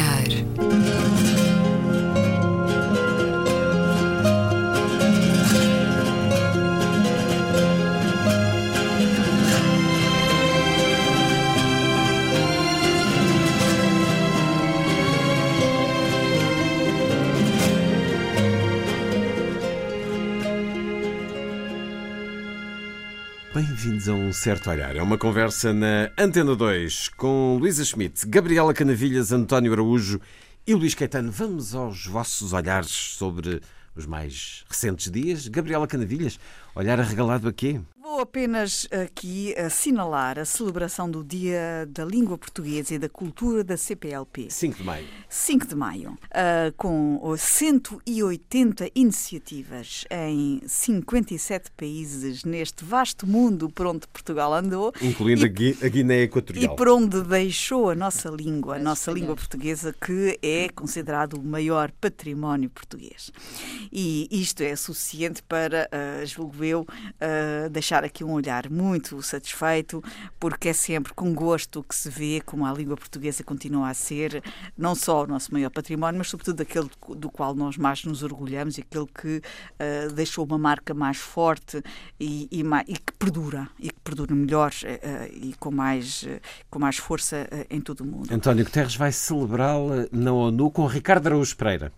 olhar. Certo olhar. É uma conversa na Antena 2 com Luísa Schmidt, Gabriela Canavilhas, António Araújo e Luís Caetano. Vamos aos vossos olhares sobre os mais recentes dias. Gabriela Canavilhas, olhar arregalado a quê? Vou apenas aqui assinalar a celebração do Dia da Língua Portuguesa e da Cultura da CPLP. 5 de maio. 5 de maio, uh, com 180 iniciativas em 57 países neste vasto mundo por onde Portugal andou. Incluindo e, a Guiné Equatorial. E por onde deixou a nossa língua, a nossa língua portuguesa, que é considerado o maior património português. E isto é suficiente para, uh, julgo eu, uh, deixar aqui um olhar muito satisfeito, porque é sempre com gosto que se vê como a língua portuguesa continua a ser não só o nosso maior património, mas sobretudo aquele do qual nós mais nos orgulhamos e aquele que uh, deixou uma marca mais forte e, e, e, que perdura, e que perdura melhor uh, e com mais, uh, com mais força em todo o mundo. António Guterres vai celebrá-la na ONU com Ricardo Araújo Pereira.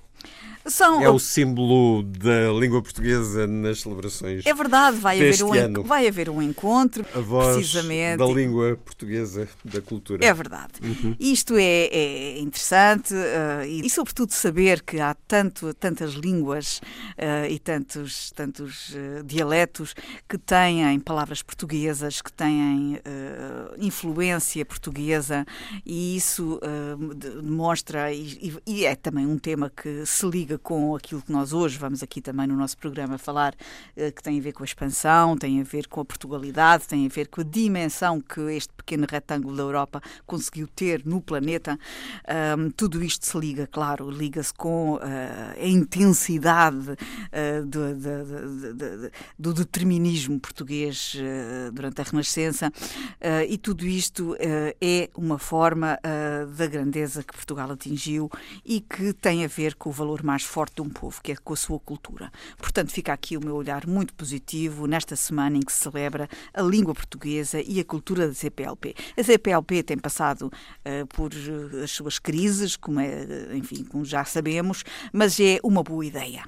São... É o símbolo da língua portuguesa nas celebrações. É verdade, vai, haver um, ano. vai haver um encontro. A voz precisamente. da língua portuguesa, da cultura. É verdade. Uhum. Isto é, é interessante uh, e, e, sobretudo, saber que há tanto, tantas línguas uh, e tantos, tantos uh, dialetos que têm palavras portuguesas, que têm influência portuguesa e isso demonstra, e, e é também um tema que se liga liga com aquilo que nós hoje vamos aqui também no nosso programa falar, eh, que tem a ver com a expansão, tem a ver com a Portugalidade, tem a ver com a dimensão que este pequeno retângulo da Europa conseguiu ter no planeta. Um, tudo isto se liga, claro, liga-se com uh, a intensidade uh, do, do, do, do, determinismo português uh, durante a Renascença e tudo isto é uma forma da grandeza que Portugal atingiu e que tem a ver com o valor mais mais forte de um povo, que é com a sua cultura. Portanto, fica aqui o meu olhar muito positivo nesta semana em que se celebra a língua portuguesa e a cultura da CPLP. A CPLP tem passado uh, por eh, as suas crises, como é, enfim, como já sabemos, mas é uma boa ideia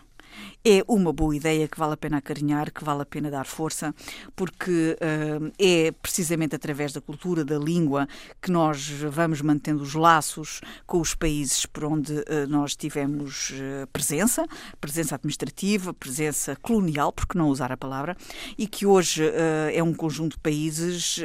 é uma boa ideia que vale a pena acarinhar, que vale a pena dar força, porque uh, é precisamente através da cultura, da língua, que nós vamos mantendo os laços com os países por onde uh, nós tivemos uh, presença, presença administrativa, presença colonial, porque não usar a palavra, e que hoje é um conjunto de países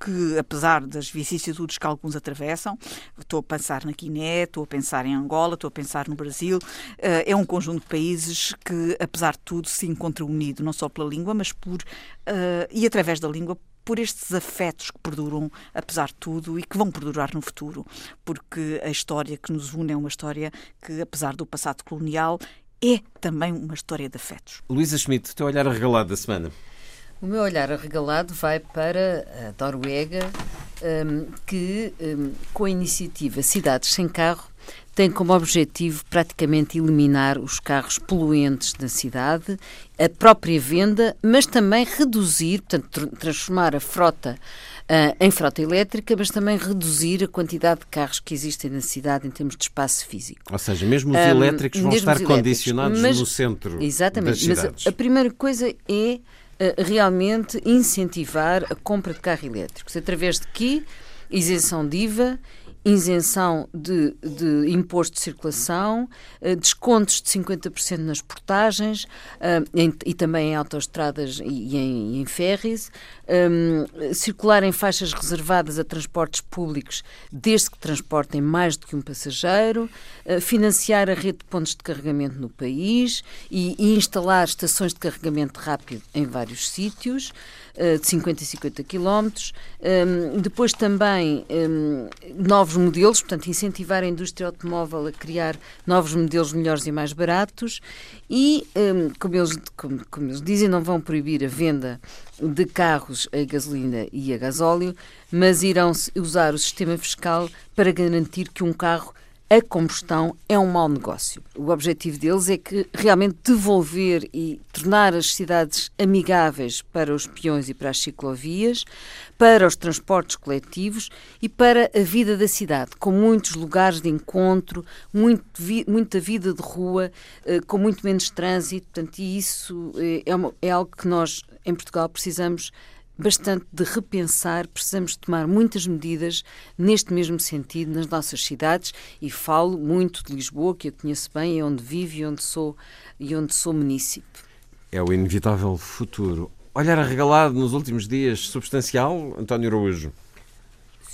que, apesar das vicissitudes que alguns atravessam, estou a pensar na Guiné, estou a pensar em Angola, estou a pensar no Brasil, é um conjunto de países que, apesar de tudo, se encontra unido, não só pela língua, mas por. Uh, e através da língua, por estes afetos que perduram, apesar de tudo, e que vão perdurar no futuro, porque a história que nos une é uma história que, apesar do passado colonial, é também uma história de afetos. Luísa Schmidt, o teu olhar arregalado da semana. O meu olhar arregalado vai para a Noruega, um, que, um, com a iniciativa Cidades Sem Carro, tem como objetivo praticamente eliminar os carros poluentes da cidade, a própria venda, mas também reduzir, portanto, transformar a frota uh, em frota elétrica, mas também reduzir a quantidade de carros que existem na cidade em termos de espaço físico. Ou seja, mesmo os um, elétricos vão estar condicionados mas, no centro exatamente, das. Mas a, a primeira coisa é uh, realmente incentivar a compra de carros elétricos. Através de quê? Isenção de IVA isenção de, de, imposto de circulação, eh, descontos de 50% nas portagens eh, e também em autoestradas e em, em ferries, um, circular em faixas reservadas a transportes públicos desde que transportem mais do que um passageiro, financiar a rede de pontos de carregamento no país e, e instalar estações de carregamento rápido em vários sítios de 50 e 50 quilómetros. Um, depois também um, novos modelos, portanto, incentivar a indústria automóvel a criar novos modelos melhores e mais baratos e, um, como, eles, como, como eles dizem, não vão proibir a venda de carros a gasolina e a gasóleo, mas irão usar o sistema fiscal para garantir que um carro a combustão é um mau negócio. O objetivo deles é que realmente devolver e tornar as cidades amigáveis para os peões e para as ciclovias, para os transportes coletivos e para a vida da cidade, com muitos lugares de encontro, muito, muita vida de rua, eh, com muito menos trânsito. Portanto, e isso eh, é, uma, é algo que nós, em Portugal, precisamos bastante de repensar, precisamos tomar muitas medidas neste mesmo sentido nas nossas cidades e falo muito de Lisboa, que eu conheço bem, é onde vivo e onde sou, e onde sou munícipe. É o inevitável futuro. Olhar arregalado nos últimos dias, substancial, António Araújo?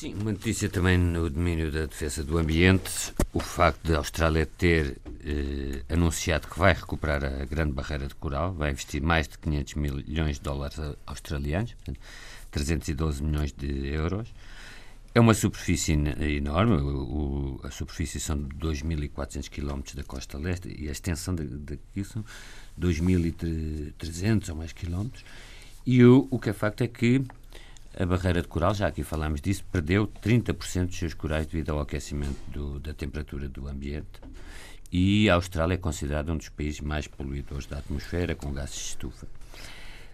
Sim, uma notícia também no domínio da defesa do ambiente. O facto de a Austrália ter eh, anunciado que vai recuperar a grande barreira de coral, vai investir mais de 500 milhões de dólares australianos, portanto, 312 milhões de euros. É uma superfície enorme, o, a superfície são 2.400 km da costa leste e a extensão daquilo são 2.300 ou mais quilómetros. E o, o que é facto é que a barreira de coral, já aqui falámos disso, perdeu 30% dos seus corais devido ao aquecimento do, da temperatura do ambiente. E a Austrália é considerada um dos países mais poluidores da atmosfera com gases de estufa.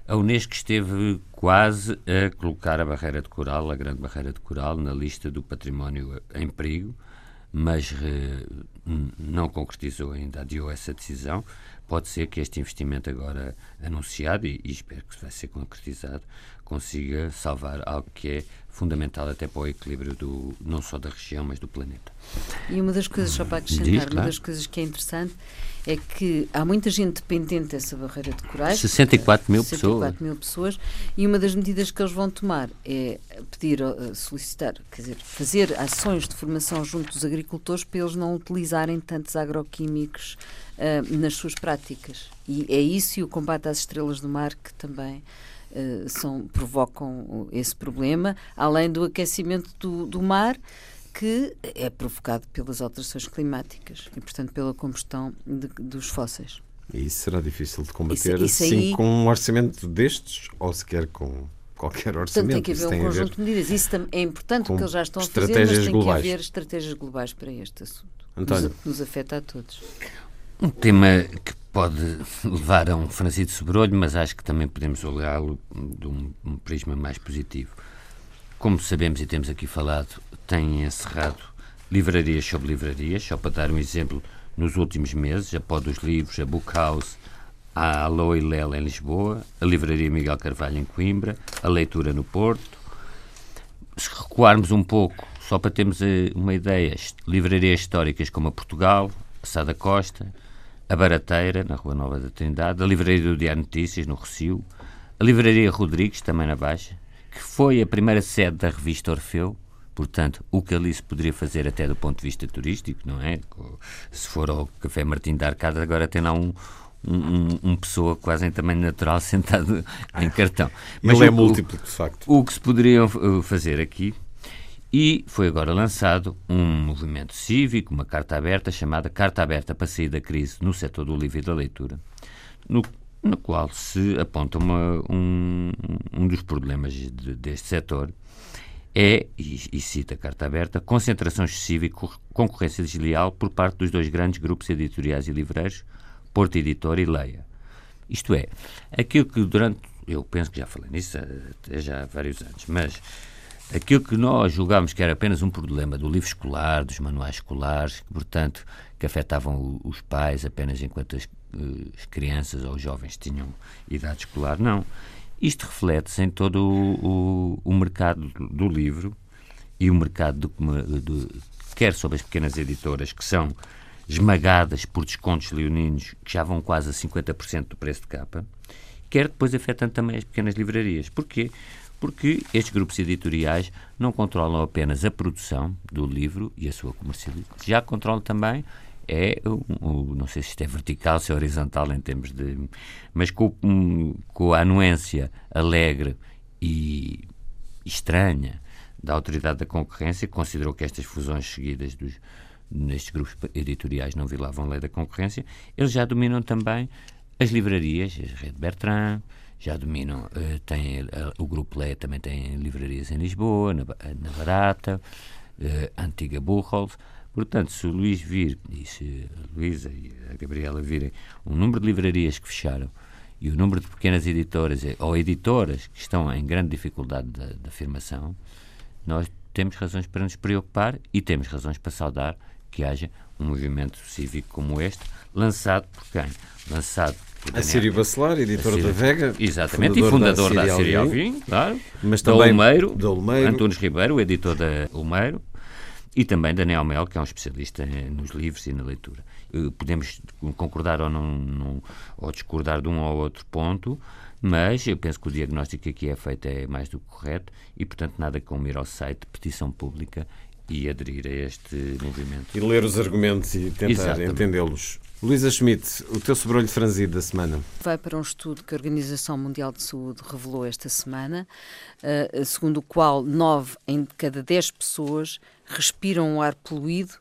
A Unesco esteve quase a colocar a barreira de coral, a grande barreira de coral, na lista do património em perigo, mas eh, não concretizou ainda, adiou essa decisão. Pode ser que este investimento agora anunciado, e, e espero que vai ser concretizado, consiga salvar algo que é fundamental até para o equilíbrio do, não só da região, mas do planeta. E uma das coisas, só para acrescentar, Diz, claro. uma das coisas que é interessante é que há muita gente dependente dessa barreira de corais. 64 mil 64 pessoas. mil pessoas. E uma das medidas que eles vão tomar é pedir, eh, solicitar, quer dizer, fazer ações de formação junto dos agricultores para eles não utilizarem tantos agroquímicos uh, nas suas práticas. E é isso e o combate às estrelas do mar que também são, provocam esse problema, além do aquecimento do, do mar que é provocado pelas alterações climáticas e, portanto, pela combustão de, dos fósseis. E isso será difícil de combater isso, isso assim aí... com um orçamento destes ou sequer com qualquer orçamento. Portanto, tem que haver um conjunto de medidas. Isso é importante porque eles já estão a fazer, mas tem globais. que haver estratégias globais para este assunto. António. Nos afeta a todos. Um tema que pode levar a um franzido sobrolho, mas acho que também podemos olhá-lo de um, prisma mais positivo. Como sabemos e temos aqui falado, tem encerrado livrarias sobre livrarias, só para dar um exemplo, nos últimos meses, a Pó dos Livros, a Book House, a Aloe Lela em Lisboa, a Livraria Miguel Carvalho em Coimbra, a Leitura no Porto. Se recuarmos um pouco, só para termos eh, uma ideia, livrarias históricas como a Portugal, a Sada Costa, a Barateira, na Rua Nova da Trindade, a Livraria do Diário Notícias, no Recio, a Livraria Rodrigues, também na Baixa, que foi a primeira sede da revista Orfeu, portanto, o que ali se poderia fazer até do ponto de vista turístico, não é? Se for ao Café Martim da Arcada, agora tem lá um, um, um, pessoa quase em tamanho natural sentado em cartão. Mas Ele é múltiplo, de facto. O que se poderia fazer aqui e foi agora lançado um movimento cívico, uma carta aberta, chamada Carta Aberta para Sair da Crise no setor do livro e da leitura, no, no qual se aponta uma, um, um dos problemas de, deste setor é, e, e, cita a carta aberta, concentração excessiva e concorrência desleal por parte dos dois grandes grupos editoriais e livreiros, Porto Editor e Leia. Isto é, aquilo que durante, eu penso que já falei nisso até já há vários anos, mas aquilo que nós julgámos que era apenas um problema do livro escolar, dos manuais escolares, portanto, que afetavam os pais apenas enquanto as, eh, as crianças ou os jovens tinham idade escolar, não. Isto reflete-se em todo o, o, o, mercado do livro e o mercado do, do, quer sobre as pequenas editoras que são esmagadas por descontos leoninos que já vão quase a 50% do preço de capa, quer depois afetando também as pequenas livrarias. Porquê? Porque estes grupos editoriais não controlam apenas a produção do livro e a sua comercialização, já controlam também é o, não sei se isto é vertical, se é horizontal em termos de. Mas com, com a anuência alegre e estranha da Autoridade da Concorrência, que considerou que estas fusões seguidas dos, nestes grupos editoriais não violavam a lei da concorrência. Eles já dominam também as livrarias, a Rede Bertrand, já dominam, uh, tem, uh, o Grupo Lé também tem livrarias em Lisboa, na, na Barata, uh, Antiga Buchholz. Portanto, se o Luís vir, e se a Luísa e a Gabriela virem um número de livrarias que fecharam e o número de pequenas editoras ou editoras que estão em grande dificuldade de, de afirmação, nós temos razões para nos preocupar e temos razões para saudar que haja um movimento cívico como este, lançado por quem? Lançado a Sírio Bacelar, editora da Vega. Exatamente, fundador e fundador da, Sírio Alvim, claro. Mas também da Olmeiro, da Olmeiro. Antunes Ribeiro, editor da Olmeiro, e também Daniel Mel, que é um especialista nos livros e na leitura. Eh, podemos concordar ou, não, não, ou discordar de um ou outro ponto, mas eu penso que o diagnóstico aqui é feito é mais do que correto e, portanto, nada como ir ao site petição pública e aderir a este movimento. E ler os argumentos e tentar entendê-los. Luísa Schmidt, o teu sobrolho franzido da semana. Vai para um estudo que a Organização Mundial de Saúde revelou esta semana, uh, segundo o qual 9 em cada 10 pessoas respiram um ar poluído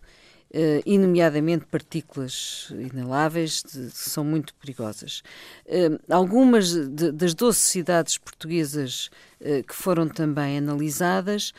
Uh, e nomeadamente partículas inaláveis, que são muito perigosas. Uh, algumas das 12 cidades portuguesas que foram também analisadas,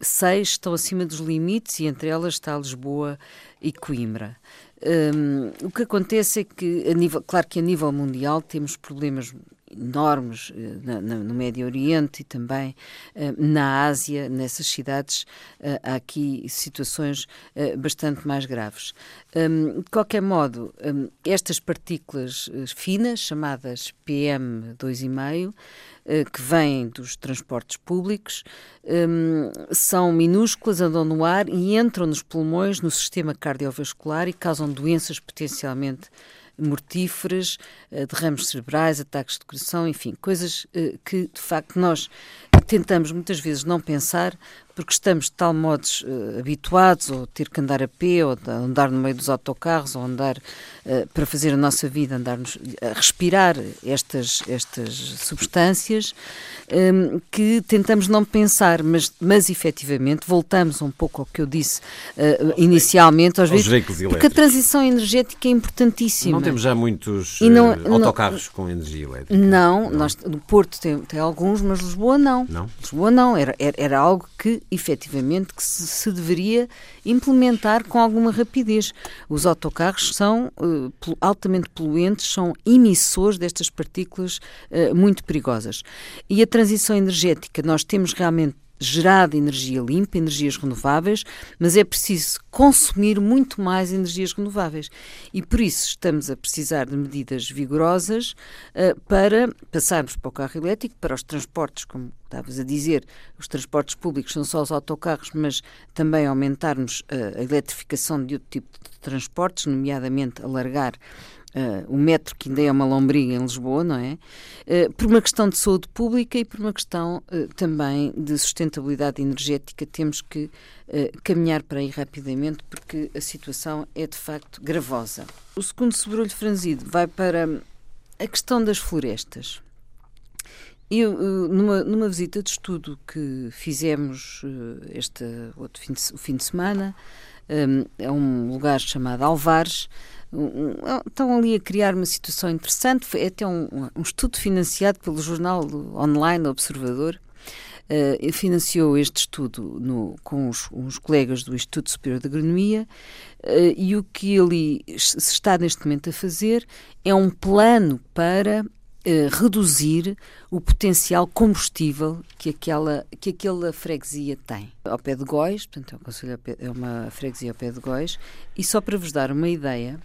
seis estão acima dos limites e entre elas está Lisboa e Coimbra. Um, o que acontece é que, a nível, claro que a nível mundial temos problemas enormes eh, na, na, no Médio Oriente e também uh, na Ásia, nessas cidades, uh, há aqui situações uh, bastante mais graves. Um, de qualquer modo, um, estas partículas finas, chamadas PM2,5, que vêm dos transportes públicos, um, são minúsculas, andam no ar e entram nos pulmões, no sistema cardiovascular e causam doenças potencialmente mortíferas, eh, derrames cerebrais, ataques de coração, enfim, coisas eh, que de facto nós tentamos muitas vezes não pensar porque estamos de tal modo uh, habituados, ou ter que andar a pé, ou andar no meio dos autocarros, ou andar uh, para fazer a nossa vida, andarmos a respirar estas, estas substâncias, um, ehm, que tentamos não pensar, mas, mas efetivamente voltamos um pouco ao que eu disse uh, inicialmente, aos, aos veículos porque a transição energética é importantíssima. Não temos já muitos não, autocarros não, com energia elétrica? Não, não. Nós, no Porto tem, tem alguns, mas Lisboa não. Não? Lisboa não, era, era, era algo que efetivamente que se, se, deveria implementar com alguma rapidez. Os autocarros são uh, altamente poluentes, são emissores destas partículas uh, muito perigosas. E a transição energética, nós temos realmente gerada energia limpa, energias renováveis, mas é preciso consumir muito mais energias renováveis. E por isso estamos a precisar de medidas vigorosas uh, para passarmos para o carro elétrico, para os transportes, como estavas a dizer, os transportes públicos são só os autocarros, mas também aumentarmos uh, a eletrificação de outro tipo de transportes, nomeadamente alargar uh, o metro, que ainda é uma lombriga em Lisboa, não é? Uh, por uma questão de saúde pública e por uma questão uh, também de sustentabilidade energética, temos que caminhar para aí rapidamente, porque a situação é de facto gravosa. O segundo sobrolho franzido vai para a questão das florestas. Eu, numa, numa visita de estudo que fizemos este outro fim de, fim de semana, um, a um lugar chamado Alvares, estão ali a criar uma situação interessante. Foi até um, um estudo financiado pelo jornal online Observador. Uh, financiou este estudo no, com os, os, colegas do Instituto Superior de Agronomia uh, e o que ali se está neste momento a fazer é um plano para uh, reduzir o potencial combustível que aquela, que aquela freguesia tem. Ao pé de Góis, portanto é, é uma freguesia ao pé de Góis, e só para vos dar uma ideia,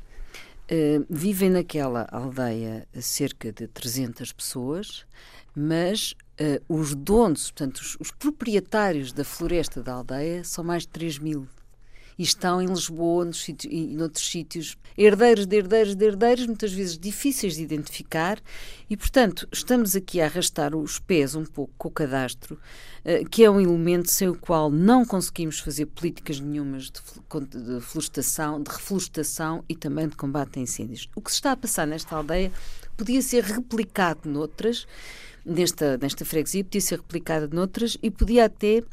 Uh, vivem naquela aldeia cerca de 300 pessoas, mas uh, os donos, portanto, os, os, proprietários da floresta da aldeia são mais de 3 mil. E estão em Lisboa nos sítios, e noutros sítios, herdeiros de herdeiros de herdeiros, muitas vezes difíceis de identificar, e, portanto, estamos aqui a arrastar os pés um pouco com o cadastro, uh, que é um elemento sem o qual não conseguimos fazer políticas nenhumas de, florestação, de reflorestação e também de combate a incêndios. O que se está a passar nesta aldeia podia ser replicado noutras, nesta, nesta freguesia, podia ser replicada noutras e podia até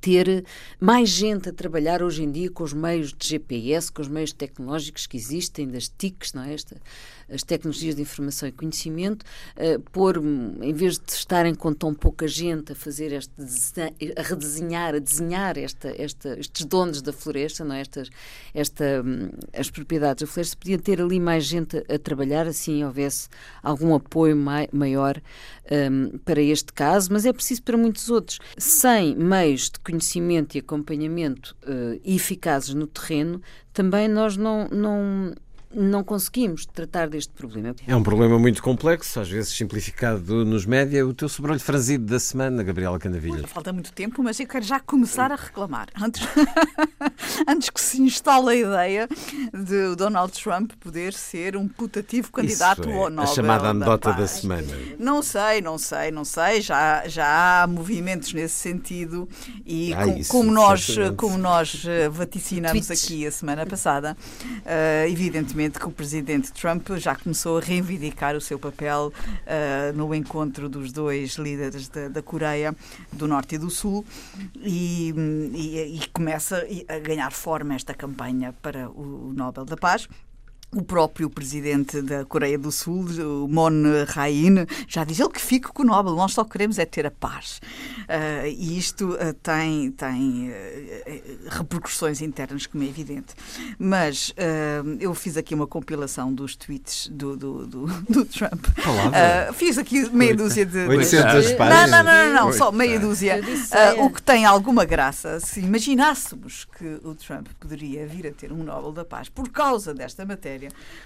ter mais gente a trabalhar hoje em dia com os meios de GPS, com os meios tecnológicos que existem, das TICs, não é? Esta, as tecnologias de informação e conhecimento, uh, pôr, em vez de estarem com tão pouca gente a fazer este a redesenhar, a desenhar esta, esta, estes donos da floresta, não é? Estas, esta, um, as propriedades da floresta, podia ter ali mais gente a, a trabalhar, assim houvesse algum apoio mai, maior um, para este caso, mas é preciso para muitos outros. Sem meios de conhecimento e acompanhamento uh, eficazes no terreno, também nós não, não não conseguimos tratar deste problema. É um problema muito complexo, às vezes simplificado nos média. O teu sobrolho franzido da semana, Gabriela Canavilha. Falta muito tempo, mas eu quero já começar a reclamar. Antes, antes que se instale a ideia de o Donald Trump poder ser um putativo candidato é, ao Nobel. A chamada anedota da, da, semana. Não sei, não sei, não sei. Já, já há movimentos nesse sentido e ah, com, isso, como, nós, como nós eh, vaticinamos Tweets. aqui a semana passada, uh, evidentemente que o presidente Trump já começou a reivindicar o seu papel uh, no encontro dos dois líderes da, da, Coreia do Norte e do Sul e, e, e começa a ganhar forma esta campanha para o Nobel da Paz. O próprio presidente da Coreia do Sul, o Moon Jae-in, já diz ele que fique com o Nobel, nós só queremos é ter a paz. Uh, e isto uh, tem, tem uh, repercussões internas, como é evidente. Mas eu fiz aqui uma compilação dos tweets do, do, do, do Trump. fiz aqui meia dúzia de... 800 páginas? Não, não, não, não, não só meia dúzia. o que tem alguma graça, se imaginássemos que o Trump poderia vir a ter um Nobel da Paz por causa desta matéria,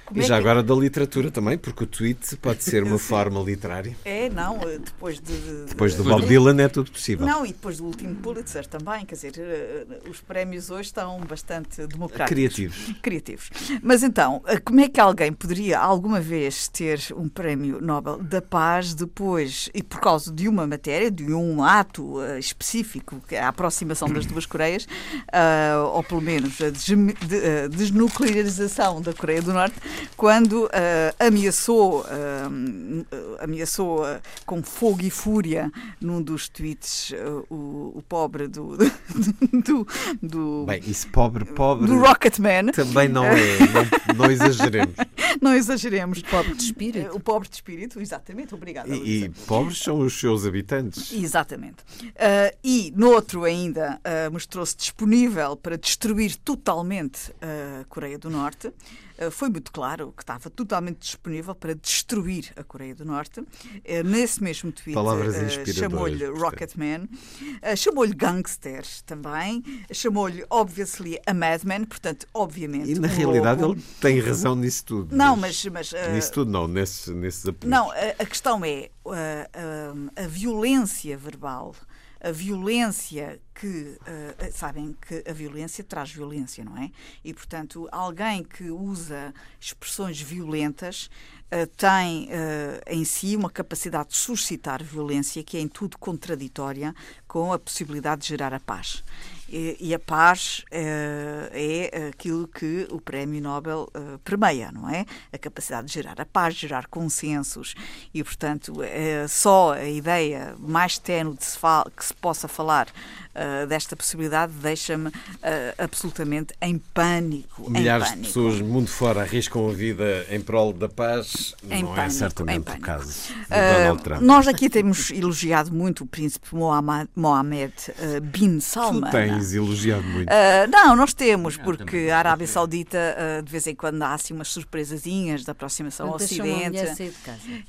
como e é já que... agora da literatura também, porque o tweet pode ser uma forma literária. É, não, depois de. Depois do Bob Dylan é tudo possível. Não, e depois do último Pulitzer também, quer dizer, eh, os prémios hoje estão bastante democráticos. Criativos. Criativos. Mas então, eh, como é que alguém poderia alguma vez ter um prémio Nobel da Paz depois, e por causa de uma matéria, de um ato específico, que é a aproximação das duas Coreias, ou pelo menos a desnuclearização da Coreia do Norte, quando uh, ameaçou, uh, ameaçou uh, com fogo e fúria num dos tweets o, o, pobre do, do, do, Bem, isso pobre, pobre. Do Rocketman. Também não é. não, não exageremos. não exageremos. O pobre de espírito. O pobre de espírito, exatamente. Obrigada. E, e pobres são os seus habitantes. Exatamente. e no outro ainda mostrou-se disponível para destruir totalmente a Coreia do Norte. Eh, foi muito claro que estava totalmente disponível para destruir a Coreia do Norte. Eh, nesse mesmo tweet eh, chamou-lhe Rocketman, chamou-lhe gangster também, chamou-lhe obviously a madman, portanto, obviamente. E na realidade louco. ele tem razão nisso tudo. Não, mas. mas nisso tudo não, nesses, nesses apelos. Não, a, a questão é a, a, a violência verbal a violência que uh, sabem que a violência traz violência, não é? E portanto alguém que usa expressões violentas uh, tem uh, em si uma capacidade de suscitar violência que é em tudo contraditória com a possibilidade de gerar a paz. E, e a paz é aquilo que o Prémio Nobel permeia, não é? A capacidade de gerar a paz, gerar consensos e, portanto, é só a ideia mais tenue de se que se possa falar uh, desta possibilidade deixa-me uh, absolutamente em pânico. Milhares em pânico. de pessoas mundo fora arriscam a vida em prol da paz. Em não é pânico, é certamente o caso de uh, Donald Trump. Nós aqui temos elogiado muito o príncipe Mohammed, Mohammed bin Salman. Tu tens elogiado muito. não, nós temos, porque a Arábia Saudita de vez em quando há assim umas surpresazinhas da aproximação ao Ocidente.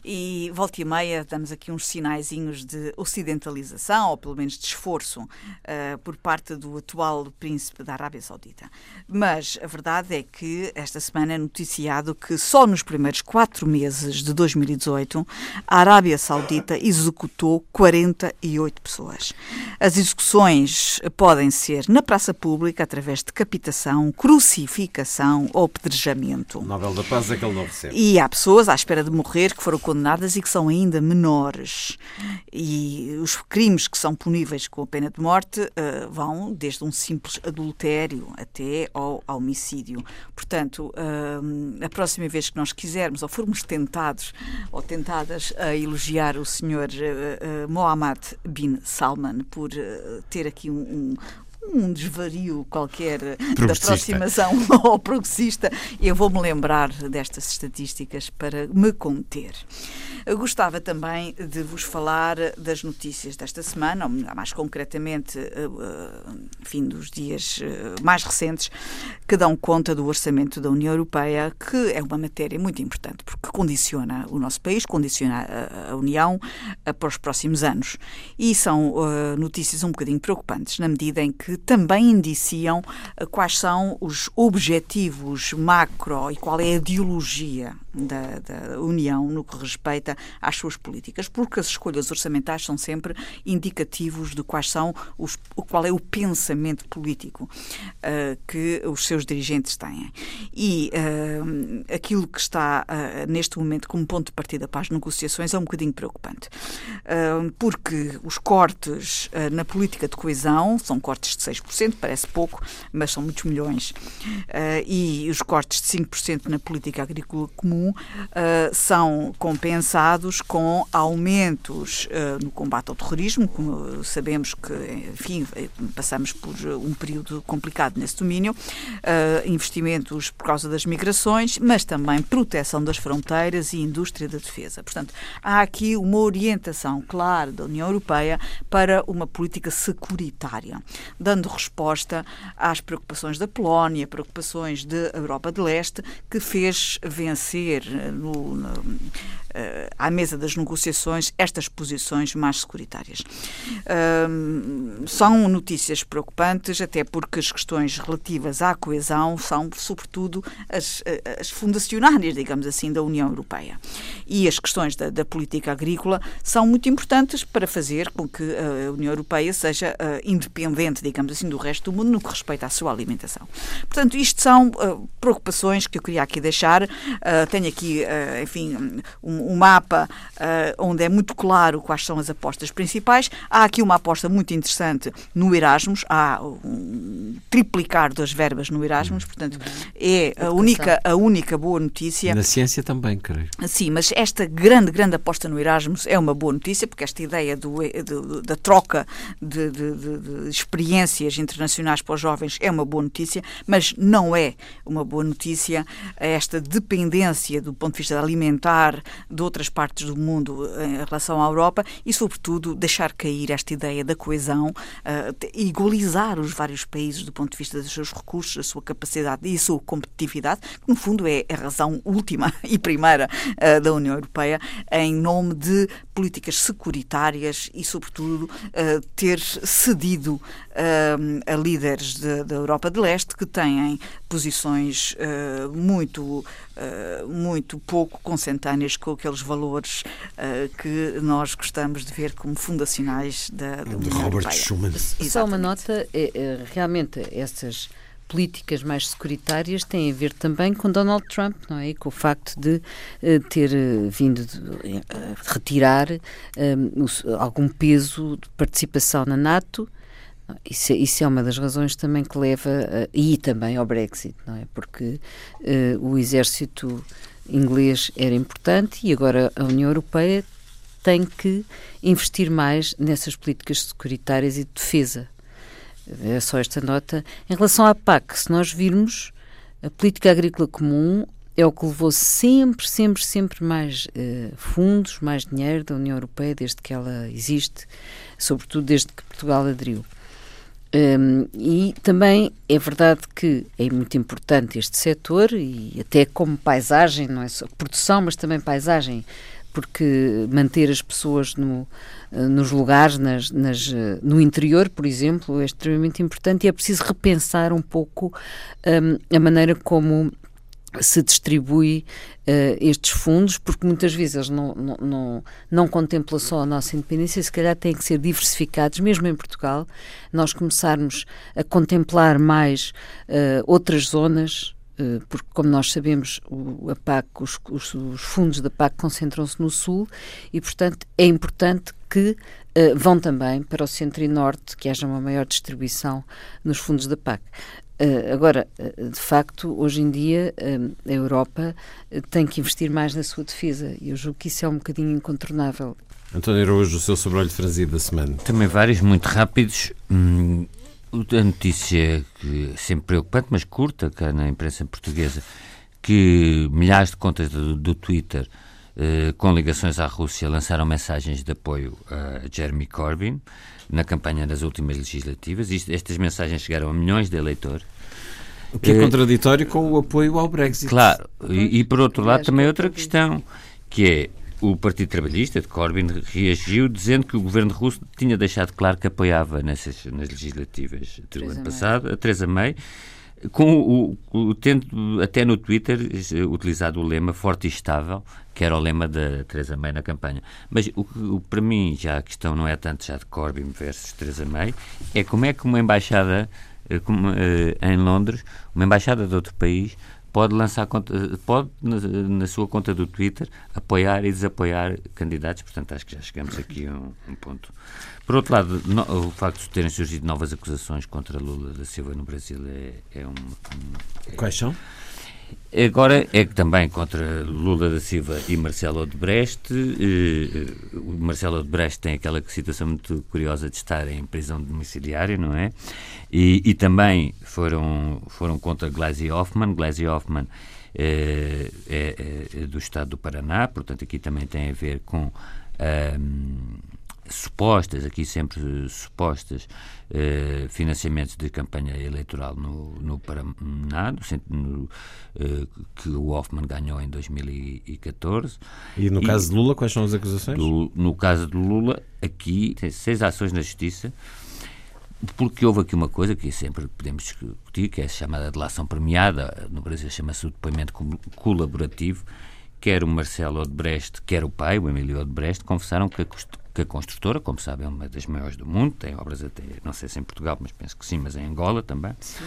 E volta e meia damos aqui uns sinaizinhos de ocidentalização, ou pelo menos de esforço uh, por parte do atual príncipe da Arábia Saudita. Mas a verdade é que esta semana é noticiado que só nos primeiros quatro meses de 2018 a Arábia Saudita executou 48 pessoas. As execuções podem ser na praça pública através de decapitação, crucificação ou apedrejamento. O Nobel da Paz é que ele não recebe. E há pessoas à espera de morrer que foram condenadas e que são ainda menores. E os crimes que são puníveis com a pena de morte uh, vão desde um simples adultério até ao, ao homicídio. Portanto, uh, a próxima vez que nós quisermos ou formos tentados ou tentadas a elogiar o senhor uh, Mohammed bin Salman por ter aqui um, um um desvario qualquer da aproximação ao progressista, eu vou-me lembrar destas estatísticas para me conter. Eu gostava também de vos falar das notícias desta semana, ou mais concretamente, eh, eh, enfim, dos dias eh, mais recentes, que dão conta do orçamento da União Europeia, que é uma matéria muito importante, porque condiciona o nosso país, condiciona a União para os próximos anos. E são notícias um bocadinho preocupantes, na medida em que também indiciam quais são os objetivos macro e qual é a ideologia da, da União no que respeita às suas políticas, porque as escolhas orçamentais são sempre indicativos de quais são os, qual é o pensamento político uh, que os seus dirigentes têm. E uh, aquilo que está uh, neste momento como ponto de partida para as negociações é um bocadinho preocupante, porque os cortes na política de coesão são cortes de 6%, parece pouco, mas são muitos milhões, e os cortes de 5% na política agrícola comum são compensados com aumentos uh, no combate ao terrorismo, como sabemos que, enfim, passamos por um período complicado nesse domínio, uh, investimentos por causa das migrações, mas também proteção das fronteiras e indústria da defesa. Portanto, há aqui uma orientação clara da União Europeia para uma política securitária, dando resposta às preocupações da Polónia, preocupações da Europa de Leste, que fez vencer no, no, uh, à mesa das negociações estas posições mais securitárias. São notícias preocupantes, até porque as questões relativas à coesão são, sobretudo, as, eh, as fundacionárias, digamos assim, da União Europeia. E as questões da, da, política agrícola são muito importantes para fazer com que a União Europeia seja independente, digamos assim, do resto do mundo no que respeita à sua alimentação. Portanto, isto são preocupações que eu queria aqui deixar. Tenho aqui, enfim, um, um mapa uh, onde é muito claro quais são as apostas principais. Há aqui uma aposta muito interessante no Erasmus, há um triplicar das verbas no Erasmus, uhum. portanto, é a única, a única boa notícia. Na ciência também, creio. Sim, mas esta grande, grande aposta no Erasmus é uma boa notícia, porque esta ideia do, do da troca de, de, de, de experiências internacionais para os jovens é uma boa notícia, mas não é uma boa notícia esta dependência do ponto de vista alimentar de outras partes do mundo eh, em relação à Europa e, sobretudo, deixar cair esta ideia da coesão, uh, igualizar os vários países do ponto de vista dos seus recursos, da sua capacidade e a sua competitividade, que no fundo é a razão última e primeira uh, da União Europeia, em nome de políticas securitárias e, sobretudo, uh, ter cedido a líderes da Europa de Leste que têm posições muito, muito pouco consentâneas com aqueles valores uh, que nós gostamos de ver como fundacionais da, da União Robert Europeia. Schuman. Só uma nota, é, é, realmente essas políticas mais securitárias têm a ver também com Donald Trump, não é? E com o facto de uh, ter uh, vindo de uh, retirar algum peso de participação na NATO. Isso, é, isso, é uma das razões também que leva, e também ao Brexit, não é? Porque o exército inglês era importante e agora a União Europeia tem que investir mais nessas políticas securitárias e de defesa. É só esta nota. Em relação à PAC, se nós virmos, a política agrícola comum é o que levou sempre, sempre, sempre mais uh, fundos, mais dinheiro da União Europeia desde que ela existe, sobretudo desde que Portugal aderiu. Um, e também é verdade que é muito importante este setor e até como paisagem, não é só produção, mas também paisagem, porque manter as pessoas no, eh, nos lugares, nas, nas, eh, no interior, por exemplo, é extremamente importante e é preciso repensar um pouco um, a maneira como se distribui uh, estes fundos, porque muitas vezes eles não, não, não, não contemplam só a nossa independência, se calhar têm que ser diversificados, mesmo em Portugal, nós começarmos a contemplar mais uh, outras zonas eh, porque, como nós sabemos, o, a PAC, os, os, os fundos da PAC concentram-se no Sul e, portanto, é importante que uh, vão também para o Centro e Norte, que haja uma maior distribuição nos fundos da PAC. Uh, agora, uh, de facto, hoje em dia a Europa tem que investir mais na sua defesa e eu julgo que isso é um bocadinho incontornável. António Araújo, o seu sobrolho franzido da semana. Também vários, muito rápidos. Hum, a notícia que é sempre preocupante, mas curta, cá na imprensa portuguesa, que milhares de contas do, do Twitter eh, com ligações à Rússia lançaram mensagens de apoio a Jeremy Corbyn na campanha das últimas legislativas. Isto, estas mensagens chegaram a milhões de eleitores. O que é eh, contraditório com o apoio ao Brexit. Claro, e, e por outro lado também outra questão, que é o Partido Trabalhista de Corbyn reagiu dizendo que o governo russo tinha deixado claro que apoiava nessas, nas legislativas do ano passado, a Teresa May, com o, o, tendo até no Twitter utilizado o lema forte e estável, que era o lema da Teresa May na campanha. Mas o, o, para mim já a questão não é tanto já de Corbyn versus Teresa May, é como é que uma embaixada eh, como, eh, em Londres, uma embaixada de outro país pode lançar pode na, sua conta do Twitter apoiar e desapoiar candidatos, portanto acho que já chegamos aqui a um, um ponto. Por outro lado, no, o facto de terem surgido novas acusações contra Lula da Silva no Brasil é, é um, um é, Quais são? Agora é que também contra Lula da Silva e Marcelo Odebrecht. Eh, o Marcelo Odebrecht tem aquela situação muito curiosa de estar em prisão domiciliária, não é? E, e também foram, foram contra Gleisi Hoffmann. Gleisi Hoffmann é, é, é, do estado do Paraná, portanto aqui também tem a ver com um, supostas, aqui sempre supostas, eh, financiamentos de campanha eleitoral no, no Paraná, no, eh, que o Hoffman ganhou em 2014. E no e, caso de Lula, quais são as acusações? Do, no caso de Lula, aqui tem seis ações na Justiça, porque houve aqui uma coisa que sempre podemos discutir, que é a chamada delação premiada, no Brasil chama-se o depoimento colaborativo, quer o Marcelo Odebrecht, quer o pai, o Emílio Odebrecht, confessaram que a que a construtora, como sabem, é uma das maiores do mundo, tem obras até, não sei se em Portugal, mas penso que sim, mas em Angola também, sim,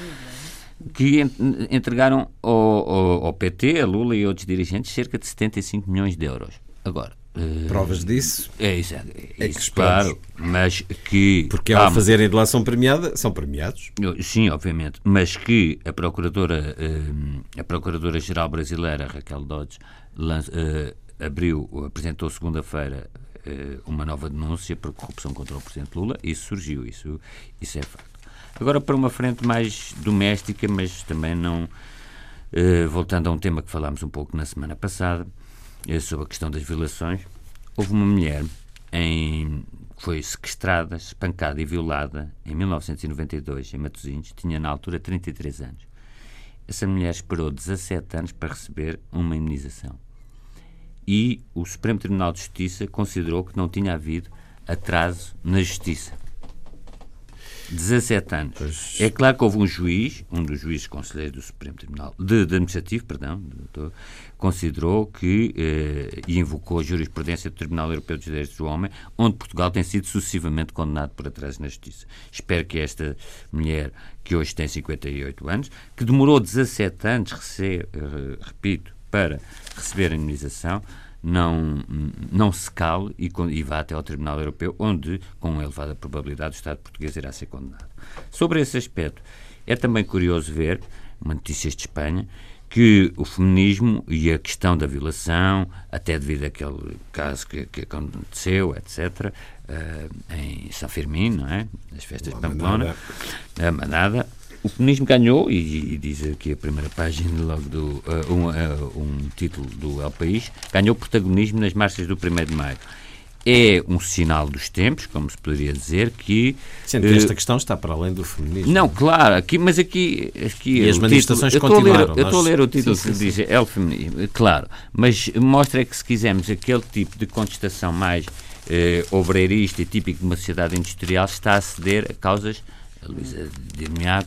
que entregaram ao, ao, ao, PT, a Lula e outros dirigentes cerca de 75 milhões de euros. Agora, eh, Provas disso? É isso, é, é isso claro, mas que... Porque ao fazerem delação premiada, são premiados? Sim, obviamente, mas que a Procuradora, eh, a Procuradora-Geral Brasileira, Raquel Dodge, eh, abriu, apresentou segunda-feira uma nova denúncia por corrupção contra o Presidente Lula. Isso surgiu, isso, isso é facto. Agora, para uma frente mais doméstica, mas também não. Eh, voltando a um tema que falámos um pouco na semana passada, eh, sobre a questão das violações, houve uma mulher em, foi sequestrada, espancada e violada em 1992 em Matosinhos, tinha na altura 33 anos. Essa mulher esperou 17 anos para receber uma imunização e o Supremo Tribunal de Justiça considerou que não tinha havido atraso na justiça. 17 anos. Pois... É claro que houve um juiz, um dos juízes conselheiros do Supremo Tribunal, de, de Administrativo, perdão, de, considerou que eh, e invocou a jurisprudência do Tribunal Europeu dos Direitos do Homem, onde Portugal tem sido sucessivamente condenado por atraso na justiça. Espero que esta mulher, que hoje tem 58 anos, que demorou 17 anos, rece, eh, repito, para receber a imunização não, não se cale e, e vá até ao Tribunal Europeu, onde, com elevada probabilidade, o Estado português irá ser condenado. Sobre esse aspecto, é também curioso ver, uma notícia de Espanha, que o feminismo e a questão da violação, até devido àquele caso que, que aconteceu, etc., uh, eh, em São Firmino, não é? nas festas de Pamplona, a manada, o comunismo ganhou, e, e, diz aqui a primeira página logo do uh, um, uh, um, título do El País, ganhou protagonismo nas marchas do 1 de Maio. É um sinal dos tempos, como se poderia dizer, que... Sendo que esta uh, questão está para além do feminismo. Não, claro, aqui, mas aqui... aqui e as manifestações título, continuaram. Eu estou a ler o título sim, que sim, diz sim. o feminismo, claro, mas mostra que se quisermos aquele tipo de contestação mais eh, obreirista e típico de uma sociedade industrial, está a ceder a causas a Luísa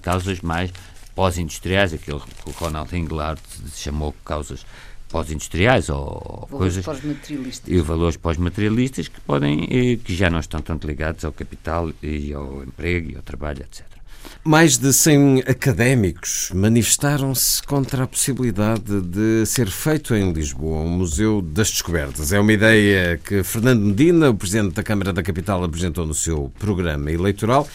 causas mais pós-industriais, aquilo que o Ronald Englert chamou causas pós-industriais ou valores coisas pós-materialistas. e valores pós-materialistas que podem eh, que já não estão tanto ligados ao capital e ao emprego e ao trabalho, etc. Mais de 100 académicos manifestaram-se contra a possibilidade de ser feito em Lisboa um Museu das Descobertas. É uma ideia que Fernando Medina, o Presidente da Câmara da Capital, apresentou no seu programa eleitoral.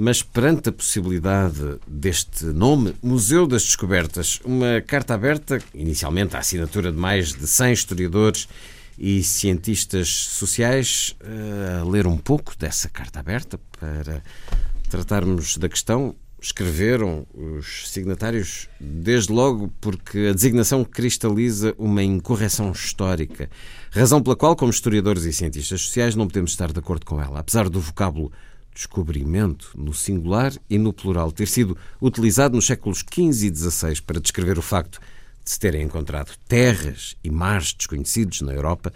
Mas perante a possibilidade deste nome, Museu das Descobertas, uma carta aberta, inicialmente à assinatura de mais de 100 historiadores e cientistas sociais, eh, a ler um pouco dessa carta aberta para tratarmos da questão, escreveram os signatários, desde logo porque a designação cristaliza uma incorreção histórica, razão pela qual, como historiadores e cientistas sociais, não podemos estar de acordo com ela. Apesar do vocábulo descobrimento, no singular e no plural, ter sido utilizado nos séculos XV e XVI para descrever o facto de se terem encontrado terras e mares desconhecidos na Europa,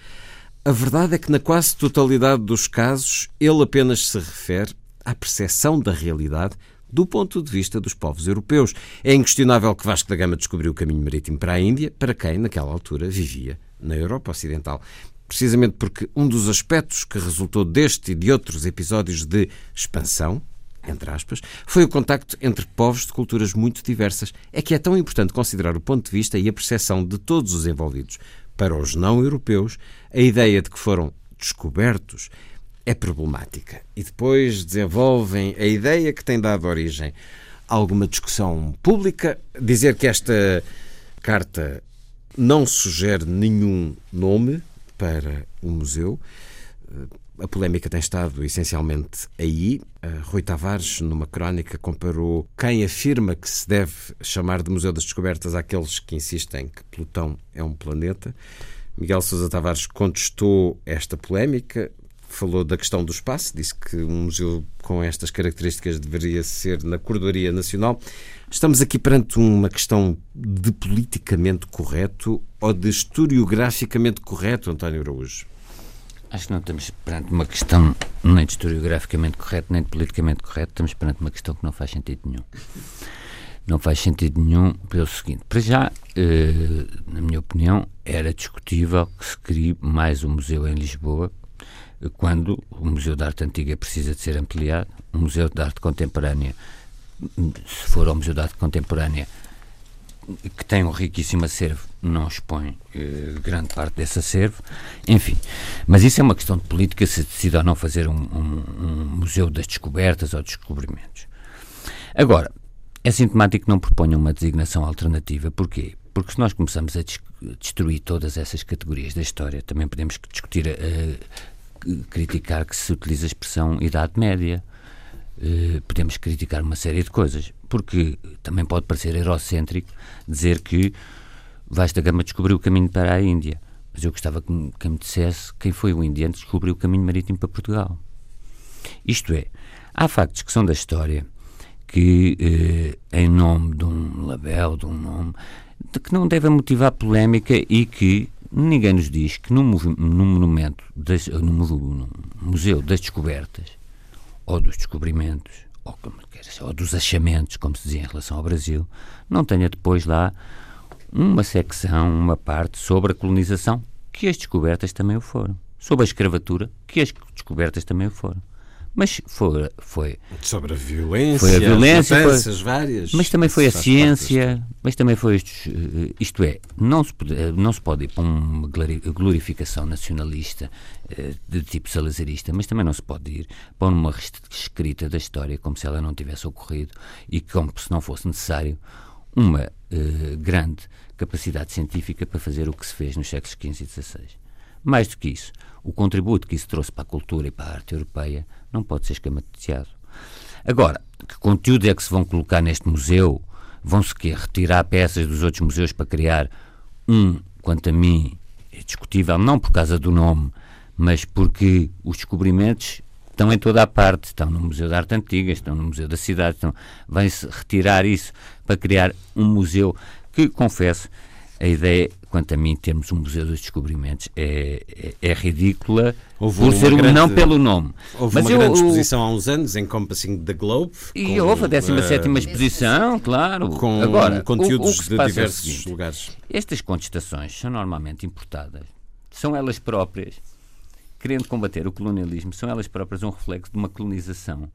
a verdade é que, na quase totalidade dos casos, ele apenas se refere à percepção da realidade do ponto de vista dos povos europeus. É inquestionável que Vasco da Gama descobriu o caminho marítimo para a Índia, para quem, naquela altura, vivia na Europa Ocidental. Precisamente porque um dos aspectos que resultou deste e de outros episódios de expansão, entre aspas, foi o contacto entre povos de culturas muito diversas. É que é tão importante considerar o ponto de vista e a percepção de todos os envolvidos. Para os não-europeus, a ideia de que foram descobertos é problemática. E depois desenvolvem a ideia que tem dado origem a alguma discussão pública, dizer que esta carta não sugere nenhum nome para o museu. A polémica tem estado essencialmente aí. Rui Tavares, numa crónica, comparou quem afirma que se deve chamar de Museu das Descobertas àqueles que insistem que Plutão é um planeta. Miguel Sousa Tavares contestou esta polémica, falou da questão do espaço, disse que um museu com estas características deveria ser na Cordoaria Nacional. Estamos aqui perante uma questão de politicamente correto ou de historiograficamente correto, António Araújo? Acho que não estamos perante uma questão nem de historiograficamente correto, nem de politicamente correto, estamos perante uma questão que não faz sentido nenhum. Não faz sentido nenhum pelo seguinte: para já, eh, na minha opinião, era discutível que se crie mais um museu em Lisboa, quando o Museu de Arte Antiga precisa de ser ampliado, o Museu de Arte Contemporânea, se for ao Museu de Arte Contemporânea, que tem um riquíssimo acervo, não expõe eh, grande parte desse acervo, enfim. Mas isso é uma questão de política, se decide ou não fazer um, um, um Museu das Descobertas ou Descobrimentos. Agora, é sintomático que não proponham uma designação alternativa. Porquê? Porque se nós começamos a destruir todas essas categorias da história, também podemos discutir uh, criticar que se utiliza a expressão Idade Média. Uh, podemos criticar uma série de coisas, porque também pode parecer eurocêntrico dizer que Vasta Gama descobriu o caminho para a Índia. Mas eu gostava que, que me dissesse quem foi o indiano que descobriu o caminho marítimo para Portugal. Isto é, há factos que são da história que, eh, em nome de um label, de um nome, de que não devem motivar polémica e que ninguém nos diz que num, num monumento, das, num museu das descobertas, ou dos descobrimentos, ou, ou, dos achamentos, como se dizia em relação ao Brasil, não tenha depois lá uma secção, uma parte sobre a colonização, que as descobertas também o foram. Sobre a escravatura, que as descobertas também o foram. Mas foi, foi sobre a violência, foi a violência, foi, várias, mas também foi a ciência, mas também foi isto, eh, isto é, não se pode, não se pode ir para uma glorificação nacionalista eh, de tipo salazarista, mas também não se pode ir para uma escrita da história como se ela não tivesse ocorrido e como se não fosse necessário uma uh, grande capacidade científica para fazer o que se fez nos séculos XV e XVI. Mais do que isso, o contributo que isso trouxe para a cultura e para a arte europeia não pode ser esquematizado. Agora, que conteúdos é que se vão colocar neste museu? Vão-se retirar peças dos outros museus para criar um, quanto a mim, é discutível, não por causa do nome, mas porque os descobrimentos estão em toda a parte, estão no Museu da Arte Antiga, estão no Museu da Cidade, estão... vai-se retirar isso para criar um museu que, confesso, a ideia quanto a mim, termos um Museu dos Descobrimentos é, é, é ridícula Houve por ser um grande- não pelo nome. Houve Mas uma eu- grande eu- exposição há uns anos, Encompassing the Globe. E com, houve a 17 eh, exposição, claro. com Agora, conteúdos o, de é o diversos seguinte, lugares. Estas contestações são normalmente importadas. São elas próprias, querendo combater o colonialismo, são elas próprias um reflexo de uma colonização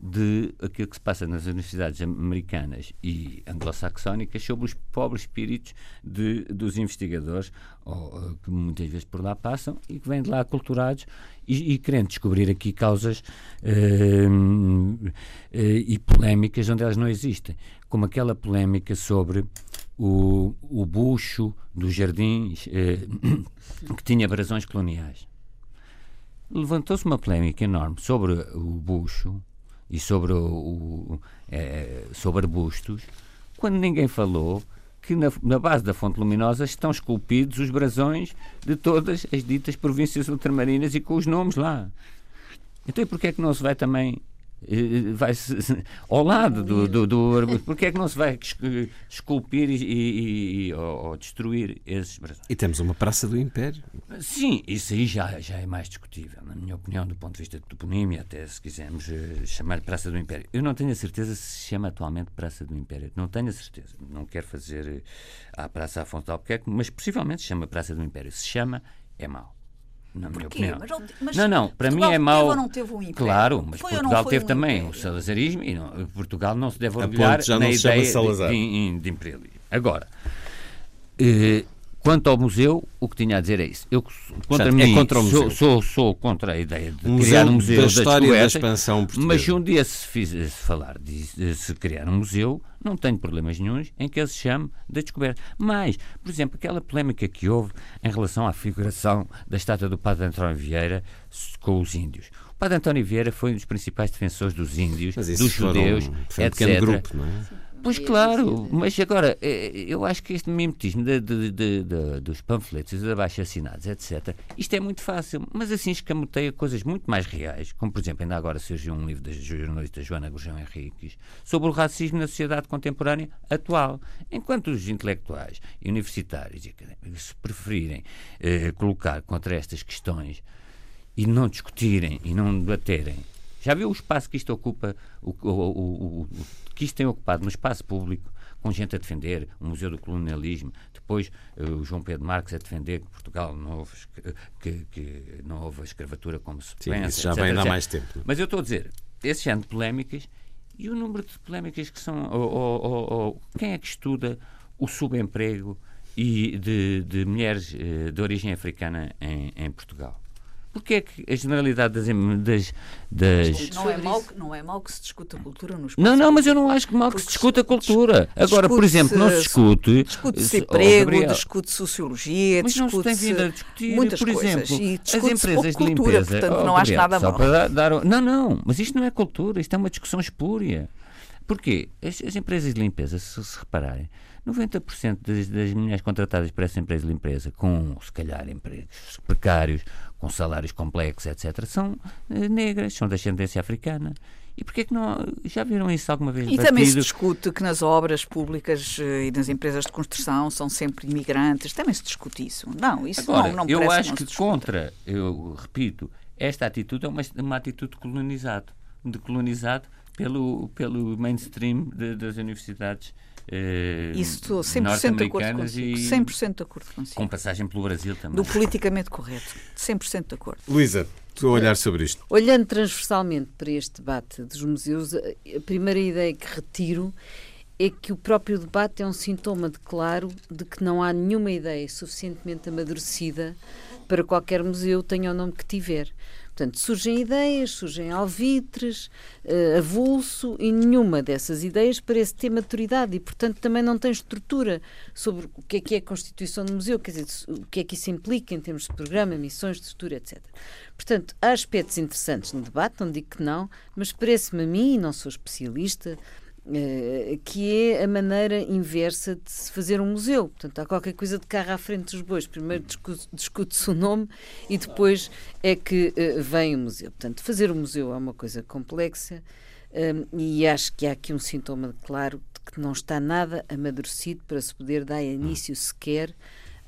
de aquilo que se passa nas universidades americanas e anglo-saxónicas sobre os pobres espíritos de, dos investigadores ou, eh, que muitas vezes por lá passam e que vêm de lá aculturados e, e querendo descobrir aqui causas eh, eh, e polémicas onde elas não existem, como aquela polémica sobre o, o bucho dos jardins que tinha brasões coloniais. Levantou-se uma polémica enorme sobre o bucho e sobre, o, o, eh, sobre arbustos, quando ninguém falou que na, na base da fonte luminosa estão esculpidos os brasões de todas as ditas províncias ultramarinas e com os nomes lá. Então, e porquê é que não se vai também vai ao lado do, do, do arbusto? Porquê é que não se vai es- esculpir e, e- e- ou, ou destruir esses brasões? E temos uma Praça do Império. Sim, isso aí já, já é mais discutível, na minha opinião, do ponto de vista de toponímia, até se quisermos eh, chamar-lhe Praça do Império. Eu não tenho a certeza se se chama atualmente Praça do Império. Não tenho a certeza. Não quero fazer eh, à Praça Afonso de Albuquerque, mas possivelmente se chama Praça do Império. Se chama, é mau. Na minha Porquê? opinião. Mas não- mas não, não, para Portugal mim é mau. não teve um império? Claro, mas Foi Portugal teve um também império? o salazarismo e não- Portugal não se deve orgulhar já na ideia de- Salazar. de, de imperialismo. Agora, eh, quanto ao museu, o que tinha a dizer é isso. Eu, contra Portanto, é mim, contra o sou, museu. sou, sou contra a ideia de Um criar museu um museu da da história da expansão portuguesa. Mas se um dia se, fiz, se falar de, de se criar um museu, não tenho problemas nenhums em que ele se chame da descoberta. Mas, por exemplo, aquela polémica que houve em relação à figuração da estátua do Padre António Vieira com os índios. O Padre António Vieira foi um dos principais defensores dos índios, dos judeus, foi um etc. pequeno grupo, não é? Pois claro, mas agora, eh, eu acho que este mimetismo de- de- de- de- dos panfletos dos abaixo-assinados, etc., isto é muito fácil, mas assim escamoteia coisas muito mais reais, como por exemplo, ainda agora surgiu um livro da jornalista Joana Gurjão Henriques sobre o racismo na sociedade contemporânea atual, enquanto os intelectuais e universitários e académicos se preferirem eh, colocar contra estas questões e não discutirem e não debaterem. Já viu o espaço que isto ocupa, o, o- o- o- que isto tem ocupado no espaço público, com gente a defender o Museu do Colonialismo, depois eh, o João Pedro Marques a defender que Portugal não houve, que, que não houve a escravatura como se Sim, pensa, isso já etc, vem há mais tempo. Mas eu estou a dizer, esse género de polémicas e o número de polémicas que são. ou- ou- ou- ou- quem é que estuda o subemprego e de, de mulheres eh, de origem africana em, em Portugal? Porquê é que a generalidade das. das, das- Não é, que- não é mau que se discuta a cultura nos Não, não, mas eu não acho que mal que se Porque discuta a cultura. Agora, por exemplo, não se discute. Discute-se se- oh, emprego, Gabriel, discute sociologia, Mas não se tem vindo a discutir, muitas por coisas. exemplo, e as empresas de cultura, limpeza. portanto Oh, não acho nada só mal. para dar, dar- Não, não, mas isto não é cultura, isto é uma discussão espúria. Porquê? As, as empresas de limpeza, se, se repararem, 90% das, das mulheres contratadas para essa empresa de limpeza, com se calhar empregos precários, com salários complexos, etc., são eh, negras, são de ascendência africana. E porquê que não. Já viram isso alguma vez? E também se discute que nas obras públicas eh, e nas empresas de construção são sempre imigrantes. Também se discute isso. Não, isso Agora, não, não eu acho que discuta. contra, eu repito, esta atitude é uma, uma atitude de colonizado, de colonizado pelo, pelo mainstream de- das universidades eh, Isso estou 100% de acordo consigo. e 100% de acordo consigo. com passagem pelo Brasil também. Do politicamente correto. 100% de acordo. Luísa, tu a olhar sobre isto. Olhando transversalmente para este debate dos museus, a a primeira ideia que retiro é que o próprio debate é um sintoma de claro de que não há nenhuma ideia suficientemente amadurecida para qualquer museu, tenha o nome que tiver. Portanto, surgem ideias, surgem alvitres, eh, avulso, e nenhuma dessas ideias parece ter maturidade e, portanto, também não tem estrutura sobre o que é que é a constituição do museu, quer dizer, o que é que isso implica em termos de programa, missões, estrutura, etc. Portanto, há aspectos interessantes no debate, não digo que não, mas parece-me a mim, e não sou especialista, que é a maneira inversa de se fazer um museu. Portanto, há qualquer coisa de carro à frente dos bois. Primeiro discu- discute-se o nome e depois é que eh, vem o museu. Portanto, fazer um museu é uma coisa complexa eh, e acho que há aqui um sintoma claro de que não está nada amadurecido para se poder dar início sequer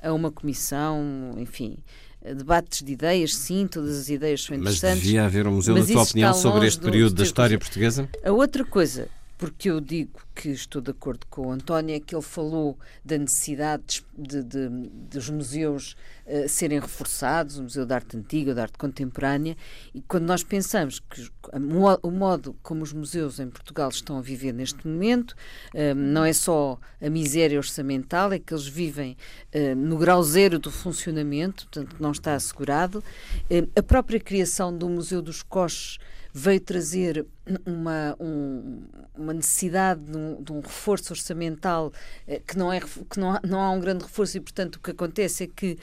a uma comissão, enfim, debates de ideias, sim, todas as ideias são interessantes. Mas devia haver um museu, na tua opinião, sobre este período da história portuguesa? A outra coisa porque eu digo que estou de acordo com o António, é que ele falou da necessidade de, de, dos museus uh, serem reforçados, o Museu da Arte Antiga, da Arte Contemporânea, e quando nós pensamos que o modo como os museus em Portugal estão a viver neste momento, uh, não é só a miséria orçamental, é que eles vivem uh, no grau zero do funcionamento, portanto não está assegurado, a própria criação do Museu dos Coches veio trazer uma, um, uma necessidade de um, de um, reforço orçamental eh, que, não, é, que não, há, não há um grande reforço e, portanto, o que acontece é que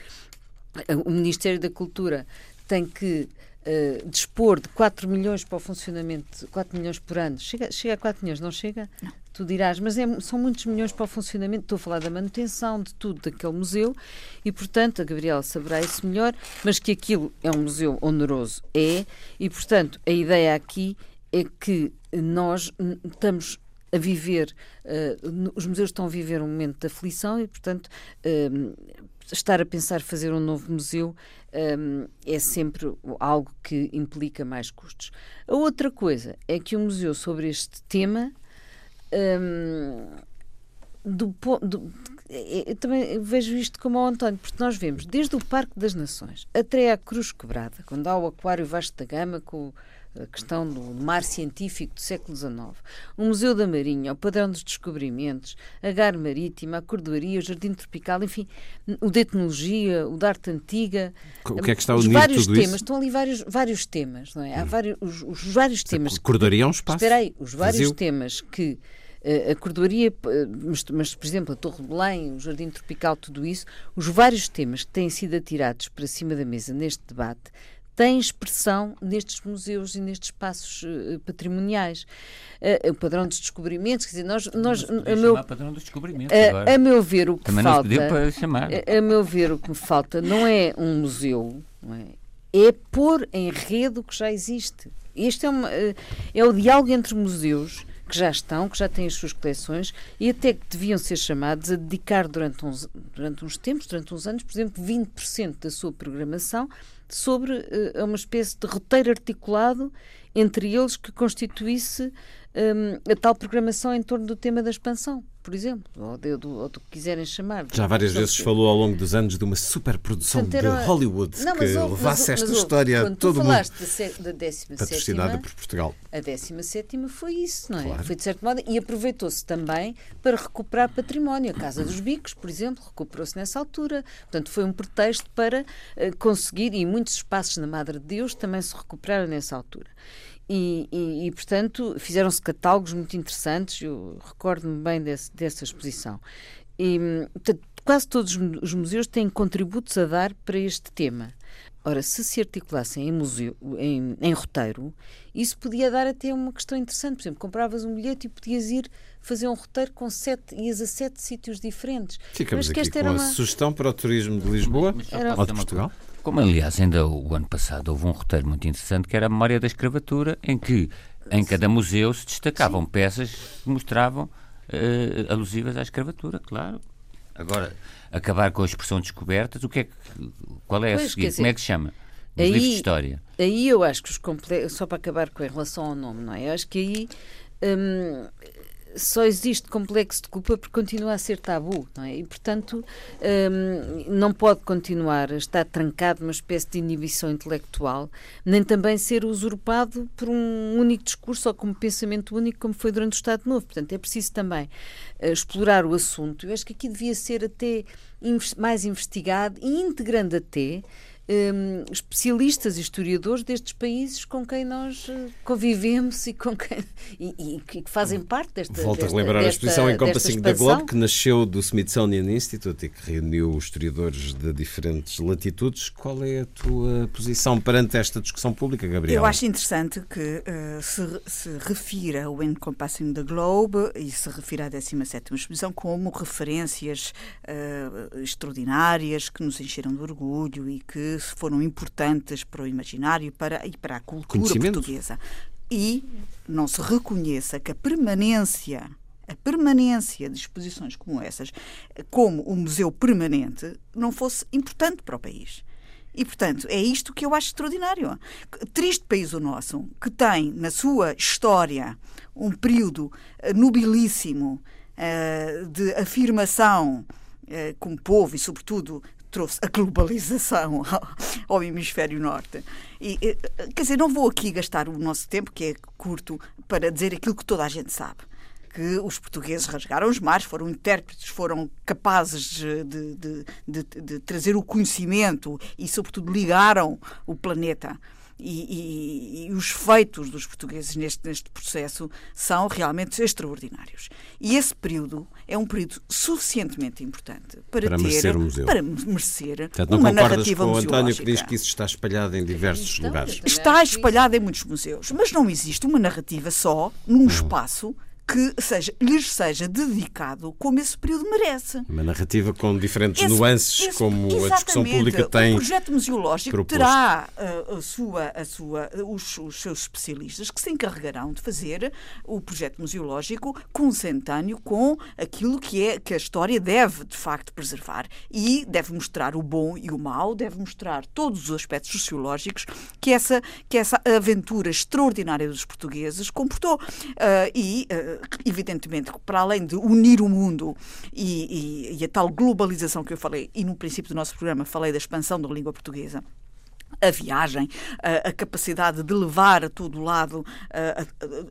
eh, o Ministério da Cultura tem que uh, dispor de 4 milhões para o funcionamento, 4 milhões por ano. Chega, chega a 4 milhões, não chega? Não. Tu dirás, mas é, são muitos milhões para o funcionamento. Estou a falar da manutenção de tudo daquele museu e, portanto, a Gabriela saberá isso melhor, mas que aquilo é um museu oneroso. É, e, portanto, a ideia aqui é que nós estamos a viver, uh, os museus estão a viver um momento de aflição e, portanto, uh, estar a pensar fazer um novo museu um, é sempre algo que implica mais custos. A outra coisa é que o museu sobre este tema um, do, do, eu também vejo isto como ao António, porque nós vemos desde o Parque das Nações até à Cruz Quebrada, quando há o Aquário Vasco da Gama com a questão do mar científico do século XIX, o Museu da Marinha, o Padrão dos Descobrimentos, a Gar Marítima, a Cordoaria, o Jardim Tropical, enfim, o de Etnologia, o da Arte Antiga. O que é que está unido vários tudo temas, isso? Estão ali vários, vários temas, não é? Há hum. vários, os, os vários temas. A Cordoaria é um espaço. Espera aí, os vários vazio. temas que eh, a cordoaria, eh, mas, mas, por exemplo, a Torre de Belém, o Jardim Tropical, tudo isso, os vários temas que têm sido atirados para cima da mesa neste debate tem expressão nestes museus e nestes espaços uh, patrimoniais. Uh, o padrão dos descobrimentos, quer dizer, nós. nós a meu, padrão dos descobrimentos uh, a meu ver, o que Também falta. Não para chamar. A, a, meu ver, o que me falta não é um museu, é? é pôr em rede o que já existe. Este é, uma, é o diálogo entre museus que já estão, que já têm as suas coleções e até que deviam ser chamados a dedicar durante uns, durante uns tempos, durante uns anos, por exemplo, 20% da sua programação sobre uh, uma espécie de roteiro articulado entre eles que constituísse um, a tal programação em torno do tema da expansão, por exemplo, ou, de, do, ou do que quiserem chamar. Já várias vezes que... falou ao longo dos anos de uma superprodução de Hollywood não, que ou, levasse mas, esta mas, história a todo o mundo. da 17 patrocinada por Portugal. A 17 foi isso, não é? Claro. Foi de certo modo, e aproveitou-se também para recuperar património. A Casa dos Bicos, por exemplo, recuperou-se nessa altura. Portanto, foi um pretexto para uh, conseguir, e muitos espaços na Madre de Deus também se recuperaram nessa altura. E, e, e, portanto, fizeram-se catálogos muito interessantes, eu recordo-me bem desse, dessa exposição. E, portanto, quase todos os museus têm contributos a dar para este tema. Ora, se se articulassem em, museu, em, em, roteiro, isso podia dar até uma questão interessante. Por exemplo, compravas um bilhete e podias ir fazer um roteiro com sete, ias a sete sítios diferentes. Ficamos aqui com uma... a sugestão para o turismo de Lisboa ou de Portugal. Como, aliás, ainda o ano passado houve um roteiro muito interessante que era a memória da escravatura, em que em cada museu se destacavam Sim. peças que mostravam uh, alusivas à escravatura, claro. Agora, acabar com a expressão descobertas, o que é que, qual é a pois, seguinte? Dizer, Como é que se chama? Nos aí, livros de história. Aí eu acho que os complexos, só para acabar com a relação ao nome, não é? Eu acho que aí hum, só existe complexo de culpa porque continua a ser tabu, não é? E, portanto, um, não pode continuar a estar trancado numa espécie de inibição intelectual, nem também ser usurpado por um único discurso ou como pensamento único, como foi durante o Estado Novo. Portanto, é preciso também uh, explorar o assunto. Eu acho que aqui devia ser até mais investigado e integrando até um, especialistas e historiadores destes países com quem nós eh, convivemos e com quem e, e que fazem parte desta Volto desta, a lembrar desta, a exposição Encompassing da Globe que nasceu do Smithsonian Institute e que reuniu historiadores de diferentes latitudes. Qual é a tua posição perante esta discussão pública, Gabriel? Eu acho interessante que uh, se, se refira o Encompassing the Globe e se refira à 17ª exposição como referências uh, extraordinárias que nos encheram de orgulho e que foram importantes para o imaginário para, e para a cultura portuguesa. E não se reconheça que a permanência a permanência de exposições como essas, como o museu permanente, não fosse importante para o país. E, portanto, é isto que eu acho extraordinário. Triste país o nosso, que tem na sua história um período eh, nobilíssimo uh, de afirmação uh, como povo e, sobretudo, trouxe a globalização ao hemisfério norte. E, quer dizer, não vou aqui gastar o nosso tempo, que é curto, para dizer aquilo que toda a gente sabe que os portugueses rasgaram os mares, foram intérpretes, foram capazes de, de, de, de trazer o conhecimento e, sobretudo, ligaram o planeta. E, e, e, os feitos dos portugueses neste, neste processo são realmente extraordinários. E esse período é um período suficientemente importante para, para ter, merecer o museu. para merecer Portanto, uma narrativa com o António que diz que isso está espalhado em diversos então, lugares. Está espalhado em muitos museus, mas não existe uma narrativa só num espaço que seja, lhes seja dedicado como esse período merece. Uma narrativa com diferentes Esse- nuances, esse- como a discussão pública tem. O projeto museológico proposto. terá uh, a sua, a sua, os, os seus especialistas que se encarregarão de fazer o projeto museológico consentâneo com aquilo que é que a história deve de facto preservar e deve mostrar o bom e o mau, deve mostrar todos os aspectos sociológicos que essa que essa aventura extraordinária dos portugueses comportou Uh, e uh, evidentemente para além de unir o mundo e, e- e a tal globalização que eu falei e no princípio do nosso programa falei da expansão da língua portuguesa a viagem, a, a capacidade de levar a todo lado, a, a-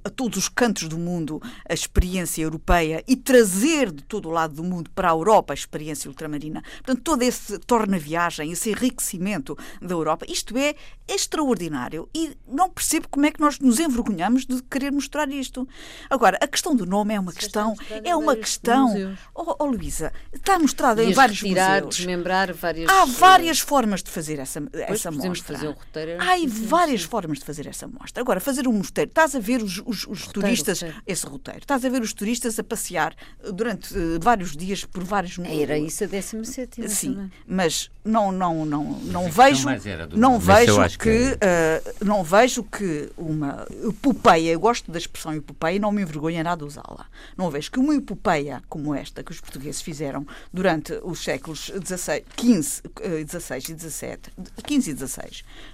a todos os cantos do mundo, a experiência europeia e trazer de todo o lado do mundo para a Europa a experiência ultramarina. Portanto, todo esse torna-viagem, esse enriquecimento da Europa, isto é extraordinário e não percebo como é que nós nos envergonhamos de querer mostrar isto. Agora, a questão do nome é uma questão, mostrado em é uma questão. Oh, oh, Luísa, está mostrado em vários retirar, museus. desmembrar várias. Há eh, várias formas de fazer essa, essa podemos mostra. fazer um roteiro, Há assim, várias sim. formas de fazer essa mostra. Agora, fazer um mosteiro. Estás a ver os, os- os turistas, roteiro. esse roteiro, estás a ver os turistas a passear eh, durante eh, vários dias por vários Era isso a 17 Sim, também. mas não não não não vejo não vejo que, que eh, não vejo que uma epopeia, eu gosto da expressão epopeia e não me envergonha nada de usá-la. Não vejo que uma epopeia como esta que os portugueses fizeram durante os séculos 16, 15, eh, 16 e 17, 15 e 16,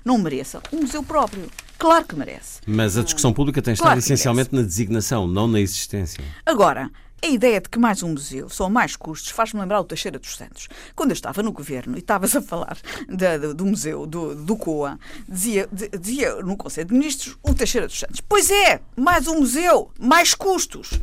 não mereça um museu próprio. Claro que merece. Mas a discussão pública tem estado Claro que essencialmente na designação, não na existência. Agora, a ideia de que mais um museu são mais custos faz-me lembrar o Teixeira dos Santos. Quando eu estava no governo e estavas a falar da- do, do museu do, do COA, dizia, di- dizia no Conselho de Ministros o Teixeira dos Santos: Pois é, mais um museu, mais custos.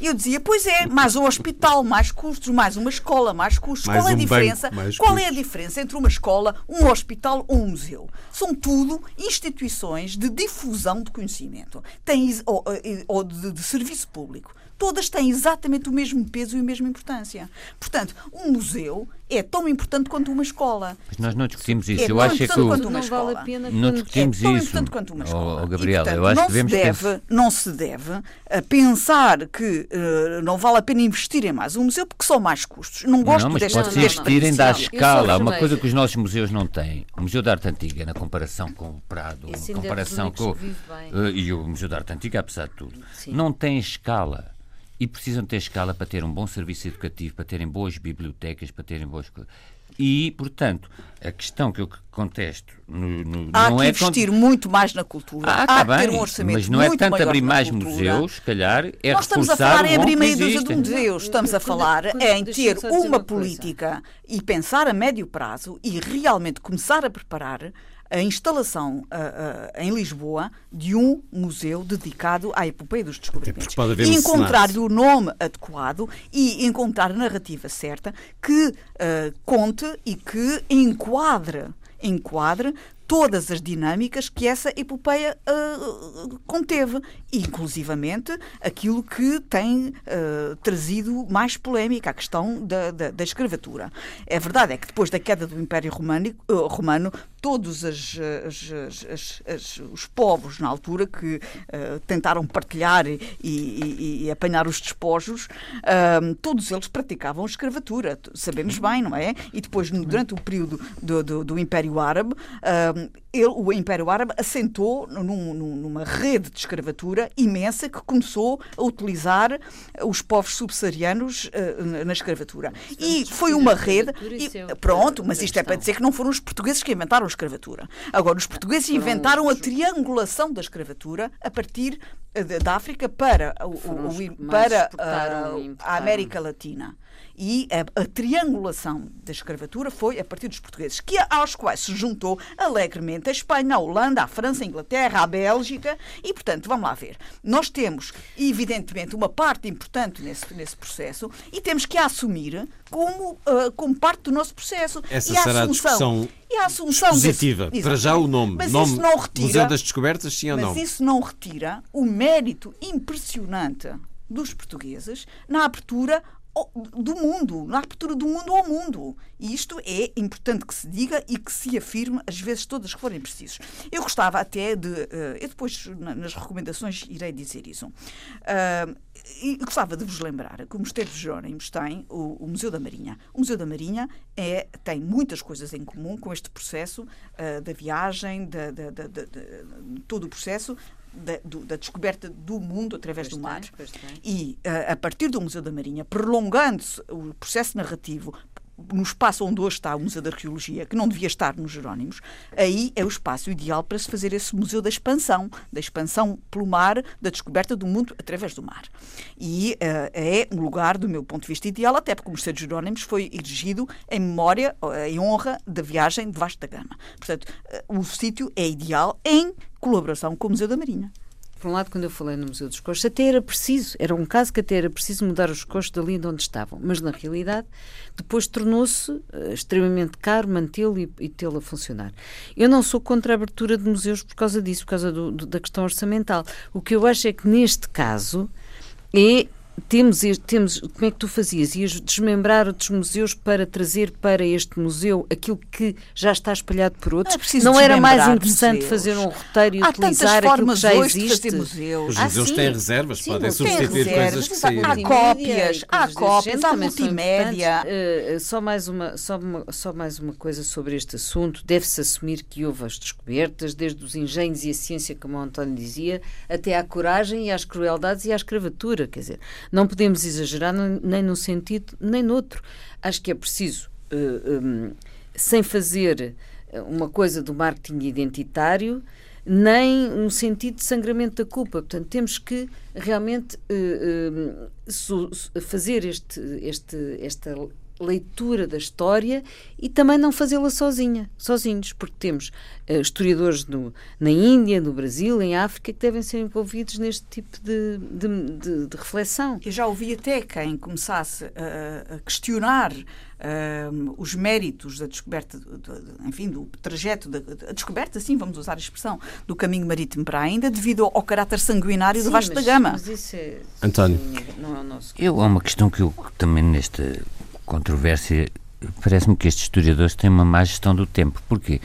Eu dizia, pois é, mais um hospital, mais custos, mais uma escola, mais custos. Mais Qual é a um diferença? banco, Qual é a diferença entre uma escola, um hospital ou um museu? São tudo instituições de difusão de conhecimento, têm, ou, eh, ou de, de serviço público. Todas têm exatamente o mesmo peso e a mesma importância. Portanto, um museu é tão importante quanto uma escola. Mas nós não discutimos isso. É eu acho é que o- Não uma vale a pena não discutimos é tão isso. importante quanto uma escola. oh, Gabriela, e, portanto, eu acho não que devemos se deve, pensar- não se deve eh, pensar que eh, não vale a pena investir em mais um museu porque são mais custos. Não gosto não, mas desta não, investir em não. dar sou escala. Uma vermelha. coisa que os nossos museus não têm. O Museu da Arte Antiga, na comparação com o Prado, Esse é comparação com eh, e o Museu da Arte Antiga, apesar de tudo, Sim. não tem escala. E precisam ter escala para ter um bom serviço educativo, para terem boas bibliotecas, para terem boas coisas. E, portanto, a questão que eu contesto no, no- Há não que é investir muito mais na cultura. Ah, Há tá que ter um orçamento mas não é tanto abrir mais cultura. museus, se calhar, é Nós estamos a falar em abrir meia dúzia de museus. Estamos a Quando- falar quando- em ter uma política e pensar a médio prazo e realmente começar a preparar a instalação ah, ah, em Lisboa de um museu dedicado à epopeia dos descobrimentos. E encontrar o nome adequado e encontrar a narrativa certa que ah, conte e que enquadre, enquadre todas as dinâmicas que essa epopeia ah, conteve, inclusivamente aquilo que tem ah, trazido mais polémica, a questão da, da, da escravatura. É verdade, é que depois da queda do Império Românico- ah, Romano, todos as- as- as- os povos na altura que ah, tentaram partilhar e, e- e apanhar os despojos, todos eles praticavam escravatura, sabemos bem, não é? E depois, no- durante o período do, do- do Império Árabe, ele, o Império Árabe assentou num, numa rede de escravatura imensa que começou a utilizar os povos subsaarianos uh, na escravatura. E foi uma rede. E, é pronto, mas isto é para dizer que não foram os portugueses que inventaram a escravatura. Agora, os portugueses inventaram a triangulação da escravatura a partir da África para, o, o, para a, a América Latina e a, a, triangulação da escravatura foi a partir dos portugueses, que, aos quais se juntou alegremente a Espanha, a Holanda, a França, a Inglaterra, a Bélgica, e, portanto, vamos lá ver. Nós temos, evidentemente, uma parte importante nesse, nesse processo e temos que a assumir como, uh, como parte do nosso processo. Essa e a será assunção, a e a assunção positiva. Para já o nome. Mas nome isso não retira, Museu das Descobertas, sim ou não? Mas isso não retira o mérito impressionante dos portugueses na abertura do mundo, na abertura do mundo ao mundo. E isto é importante que se diga e que se afirme as vezes todas que forem precisos. Eu gostava até de. Uh, eu depois, nas recomendações, irei dizer isso. Uh, e gostava de vos lembrar que o Mosteiro de Jerónimos tem o, Museu da Marinha. O Museu da Marinha é, tem muitas coisas em comum com este processo uh, da viagem, de, todo o processo, da, do, da, descoberta do mundo através pois do mar. Tem, e uh, a partir do Museu da Marinha, prolongando-se o processo narrativo no espaço onde hoje está o Museu da Arqueologia, que não devia estar nos Jerónimos, aí é o espaço ideal para se fazer esse museu da expansão, da expansão pelo mar, da descoberta do mundo através do mar. E uh, é um lugar, do meu ponto de vista, ideal, até porque o Museu de Jerónimos foi erigido em memória, em honra da viagem de Vasco da Gama. Portanto, uh, o sítio é ideal em colaboração com o Museu da Marinha. Por um lado, quando eu falei no Museu dos Coxos, até era preciso, era um caso que até era preciso mudar os coxos dali de onde estavam, mas na realidade depois tornou-se uh, extremamente caro mantê-lo e, e tê-lo a funcionar. Eu não sou contra a abertura de museus por causa disso, por causa do, do, da questão orçamental. O que eu acho é que neste caso é temos, temos, como é que tu fazias? Ias desmembrar outros museus para trazer para este museu aquilo que já está espalhado por outros? Não, não era mais interessante museus. fazer um roteiro e Há utilizar aquilo que já existe? Museus. Os museus ah, têm reservas, sim, podem substituir reservas, coisas que há saíram. cópias, há cópias, há multimédia. Uh, só, mais uma, só, uma, só mais uma coisa sobre este assunto. Deve-se assumir que houve as descobertas, desde os engenhos e a ciência, como o António dizia, até à coragem e às crueldades e à escravatura. Quer dizer, não podemos exagerar nem num sentido nem no outro. Acho que é preciso, uh, eh, um, sem fazer uma coisa do marketing identitário, nem um sentido de sangramento da culpa. Portanto, temos que realmente uh, uh, fazer este, este, esta leitura da história e também não fazê-la sozinha, sozinhos, porque temos uh, historiadores no, na Índia, no Brasil, em África, que devem ser envolvidos neste tipo de, de, de, de reflexão. Eu já ouvi até quem começasse a, a questionar uh, os méritos da descoberta, de, enfim, do trajeto, da, a descoberta, sim, vamos usar a expressão, do caminho marítimo para a Índia, devido ao, ao caráter sanguinário sim, do Vasco mas, da Gama. Mas isso é, António. Não é o nosso. Eu, há uma questão que eu também neste controvérsia, parece-me que estes historiadores têm uma má gestão do tempo. Porquê?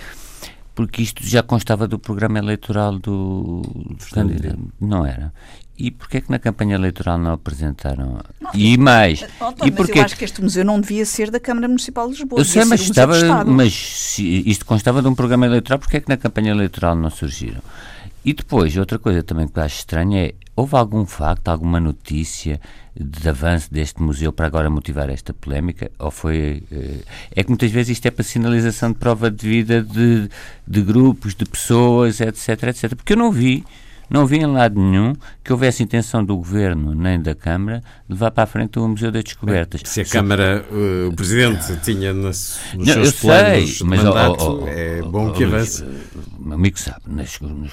Porque isto já constava do programa eleitoral do, do candidato. Não era. E porquê é que na campanha eleitoral não apresentaram? Não, e mais. António, e porque... eu acho que este museu não devia ser da Câmara Municipal de Lisboa. Eu sei, mas, estava, mas se isto constava de um programa eleitoral, porquê é que na campanha eleitoral não surgiram? E depois, outra coisa também que eu acho estranha é, houve algum facto, alguma notícia de avanço deste museu para agora motivar esta polémica? Ou foi. Eh, é que muitas vezes isto é para sinalização de prova de vida de, de grupos, de pessoas, etc, etc. Porque eu não vi. Não vi em lado nenhum que houvesse intenção do Governo nem da Câmara de levar para a frente o Museu das Descobertas. Se a Câmara, uh, o Presidente tinha nos, nos não, seus planos sei, mas, mandato, oh, oh, é bom que avance. O amigo sabe, nos, nos,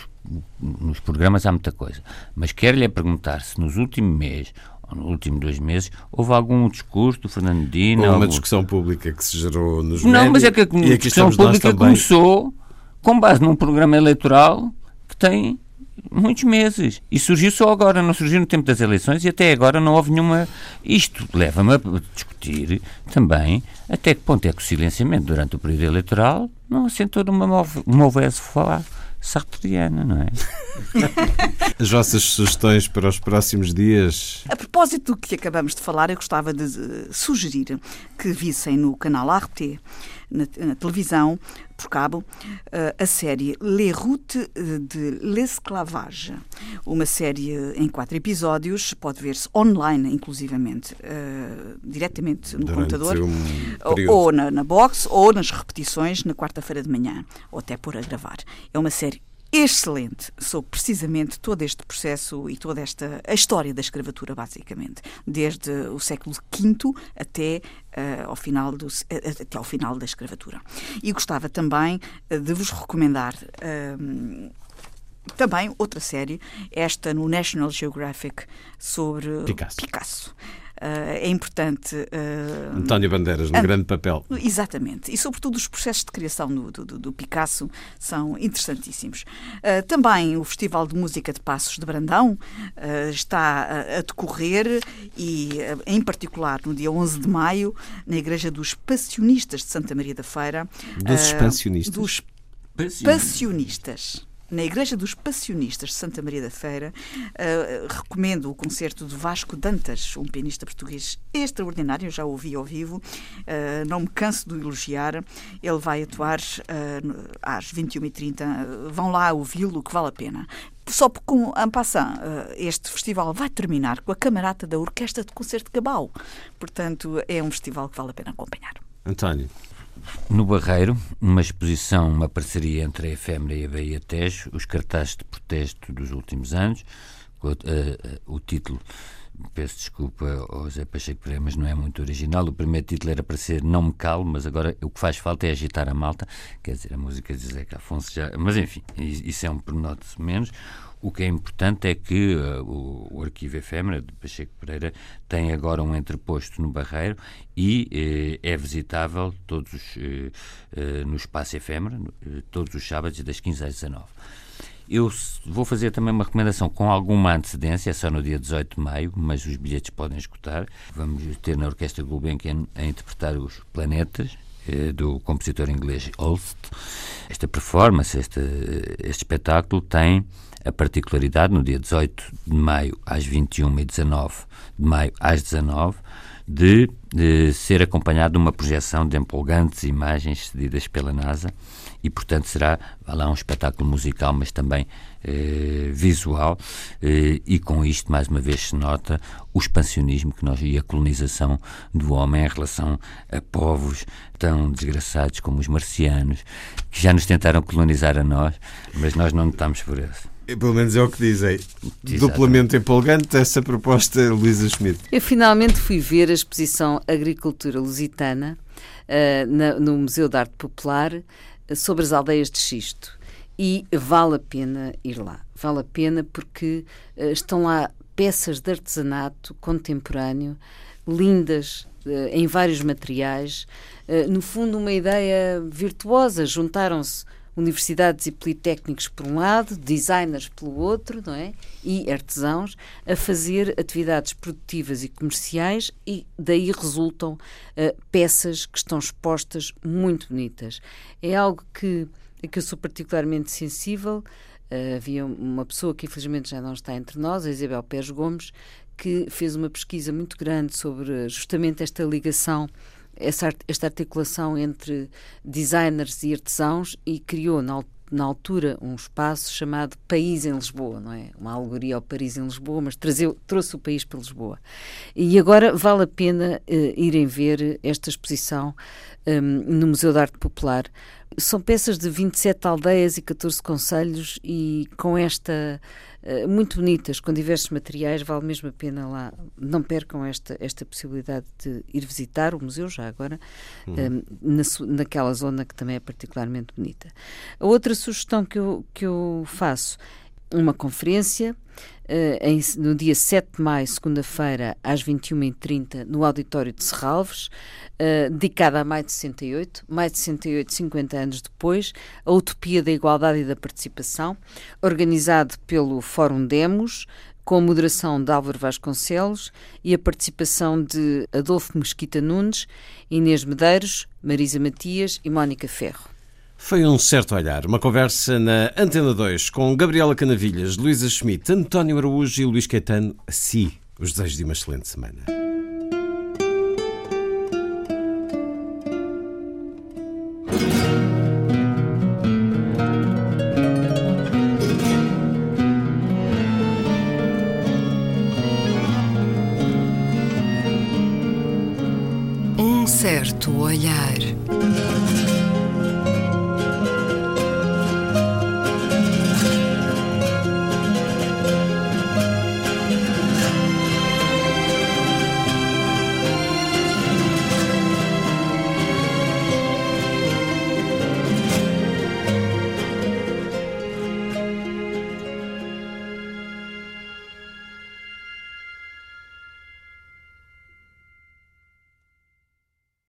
nos programas há muita coisa, mas quero-lhe perguntar se nos últimos meses nos últimos dois meses, houve algum discurso do Fernando? Houve algum... uma discussão pública que se gerou nos Não, médios, mas é que a discussão pública começou com base num programa eleitoral que tem muitos meses. E surgiu só agora, não surgiu no tempo das eleições e até agora não houve nenhuma. Isto leva-me a discutir também até que ponto é que o silenciamento durante o período eleitoral não assentou numa movesse falar sartoriana, não é? As vossas sugestões para os próximos dias? A propósito do que acabamos de falar, eu gostava de sugerir que vissem no canal Arte na, na televisão, por cabo, a série Les Routes de l'Esclavage, uma série em quatro episódios, pode ver-se online, inclusivamente, uh, diretamente no Durante computador, um ou na, na box, ou nas repetições na quarta-feira de manhã, ou até por a gravar. É uma série excelente sobre precisamente todo este processo e toda esta a história da escravatura, basicamente, desde o século V até, uh, ao, final do, uh, até ao final da escravatura. E gostava também de vos recomendar. também outra série, esta no National Geographic sobre Picasso. Picasso. Uh, é importante. Uh, António Bandeiras, no grande papel. Exatamente. E, sobretudo, os processos de criação do, do, do Picasso são interessantíssimos. Uh, também o Festival de Música de Passos de Brandão está a, a decorrer e, em particular, no dia 11 de maio, na Igreja dos Passionistas de Santa Maria da Feira. Dos expansionistas? Dos passionistas na Igreja dos Passionistas de Santa Maria da Feira. Uh, recomendo o concerto de Vasco Dantas, um pianista português extraordinário, já ouvi ao vivo, uh, não me canso de elogiar. Ele vai atuar uh, às 21h30. vão lá ouvi-lo, que vale a pena. Só com en passant, este festival vai terminar com a camarata da Orquestra de Concerto de Cabal. Portanto, é um festival que vale a pena acompanhar. António. No Barreiro, numa exposição, uma parceria entre a Efêmera e a Bahia Tejo, os cartazes de protesto dos últimos anos, o, uh, o título, peço desculpa ao José Pacheco Pereira, mas não é muito original. O primeiro título era para ser Não Me Calo, mas agora o que faz falta é agitar a malta, quer dizer, a música de José Afonso já. Mas enfim, isso é um pormenor menos. O que é importante é que uh, o, Arquivo Efêmera de Pacheco Pereira tem agora um entreposto no Barreiro e uh, é visitável todos no Espaço Efêmera, todos os sábados das 15 às 19. Eu vou fazer também uma recomendação com alguma antecedência, é só no dia 18 de maio, mas os bilhetes podem escutar. Vamos ter na Orquestra Gulbenkian a interpretar os Planetas, do compositor inglês Holst. Esta performance, este, este espetáculo tem a particularidade, no dia 18 de maio às 21 e 19 de maio às 19 de, de ser acompanhado de uma projeção de empolgantes imagens cedidas pela NASA e, portanto, será lá um espetáculo musical, mas também eh, visual, eh, e com isto, mais uma vez, se nota o expansionismo que nós, e a colonização do homem em relação a povos tão desgraçados como os marcianos, que já nos tentaram colonizar a nós, mas nós não notamos por isso. Pelo menos é o que dizem. Duplamente empolgante essa proposta, Luísa Schmidt. Eu finalmente fui ver a exposição Agricultura Lusitana uh, na, no Museu de Arte Popular uh, sobre as aldeias de Xisto. E vale a pena ir lá. Vale a pena porque uh, estão lá peças de artesanato contemporâneo, lindas, em vários materiais. no fundo, uma ideia virtuosa. Juntaram-se universidades e politécnicos por um lado, designers pelo outro, não é? E artesãos a fazer atividades produtivas e comerciais e daí resultam uh, peças que estão expostas muito bonitas. É algo que, que eu sou particularmente sensível. Uh, havia uma pessoa que infelizmente já não está entre nós, a Isabel Pérez Gomes, que fez uma pesquisa muito grande sobre justamente esta ligação essa, esta articulação entre designers e artesãos e criou na, na altura um espaço chamado País em Lisboa, não é? Uma alegoria ao Paris em Lisboa, mas trazeu, trouxe o país para Lisboa. E agora vale a pena uh, irem ver esta exposição um, no Museu de Arte Popular. São peças de 27 aldeias e 14 conselhos e com esta eh, muito bonitas, com diversos materiais, vale mesmo a pena lá. Não percam esta, esta possibilidade de ir visitar o museu já agora, uhum. um, eh, na, naquela zona que também é particularmente bonita. A outra sugestão que eu, que eu faço, uma conferência em, no dia 7 de maio, segunda-feira, às 21h30, no auditório de Serralves, uh, dedicada a maio de 68, maio de 68, 50 anos depois, a Utopia da Igualdade e da Participação, organizado pelo Fórum Demos, com a moderação de Álvaro Vasconcelos e a participação de Adolfo Mesquita Nunes, Inês Medeiros, Marisa Matias e Mónica Ferro. Foi um certo olhar, uma conversa na Antena 2 com Gabriela Canavilhas, Luísa Schmidt, António Araújo e Luís Caetano. A si, os desejos de uma excelente semana. Um certo olhar.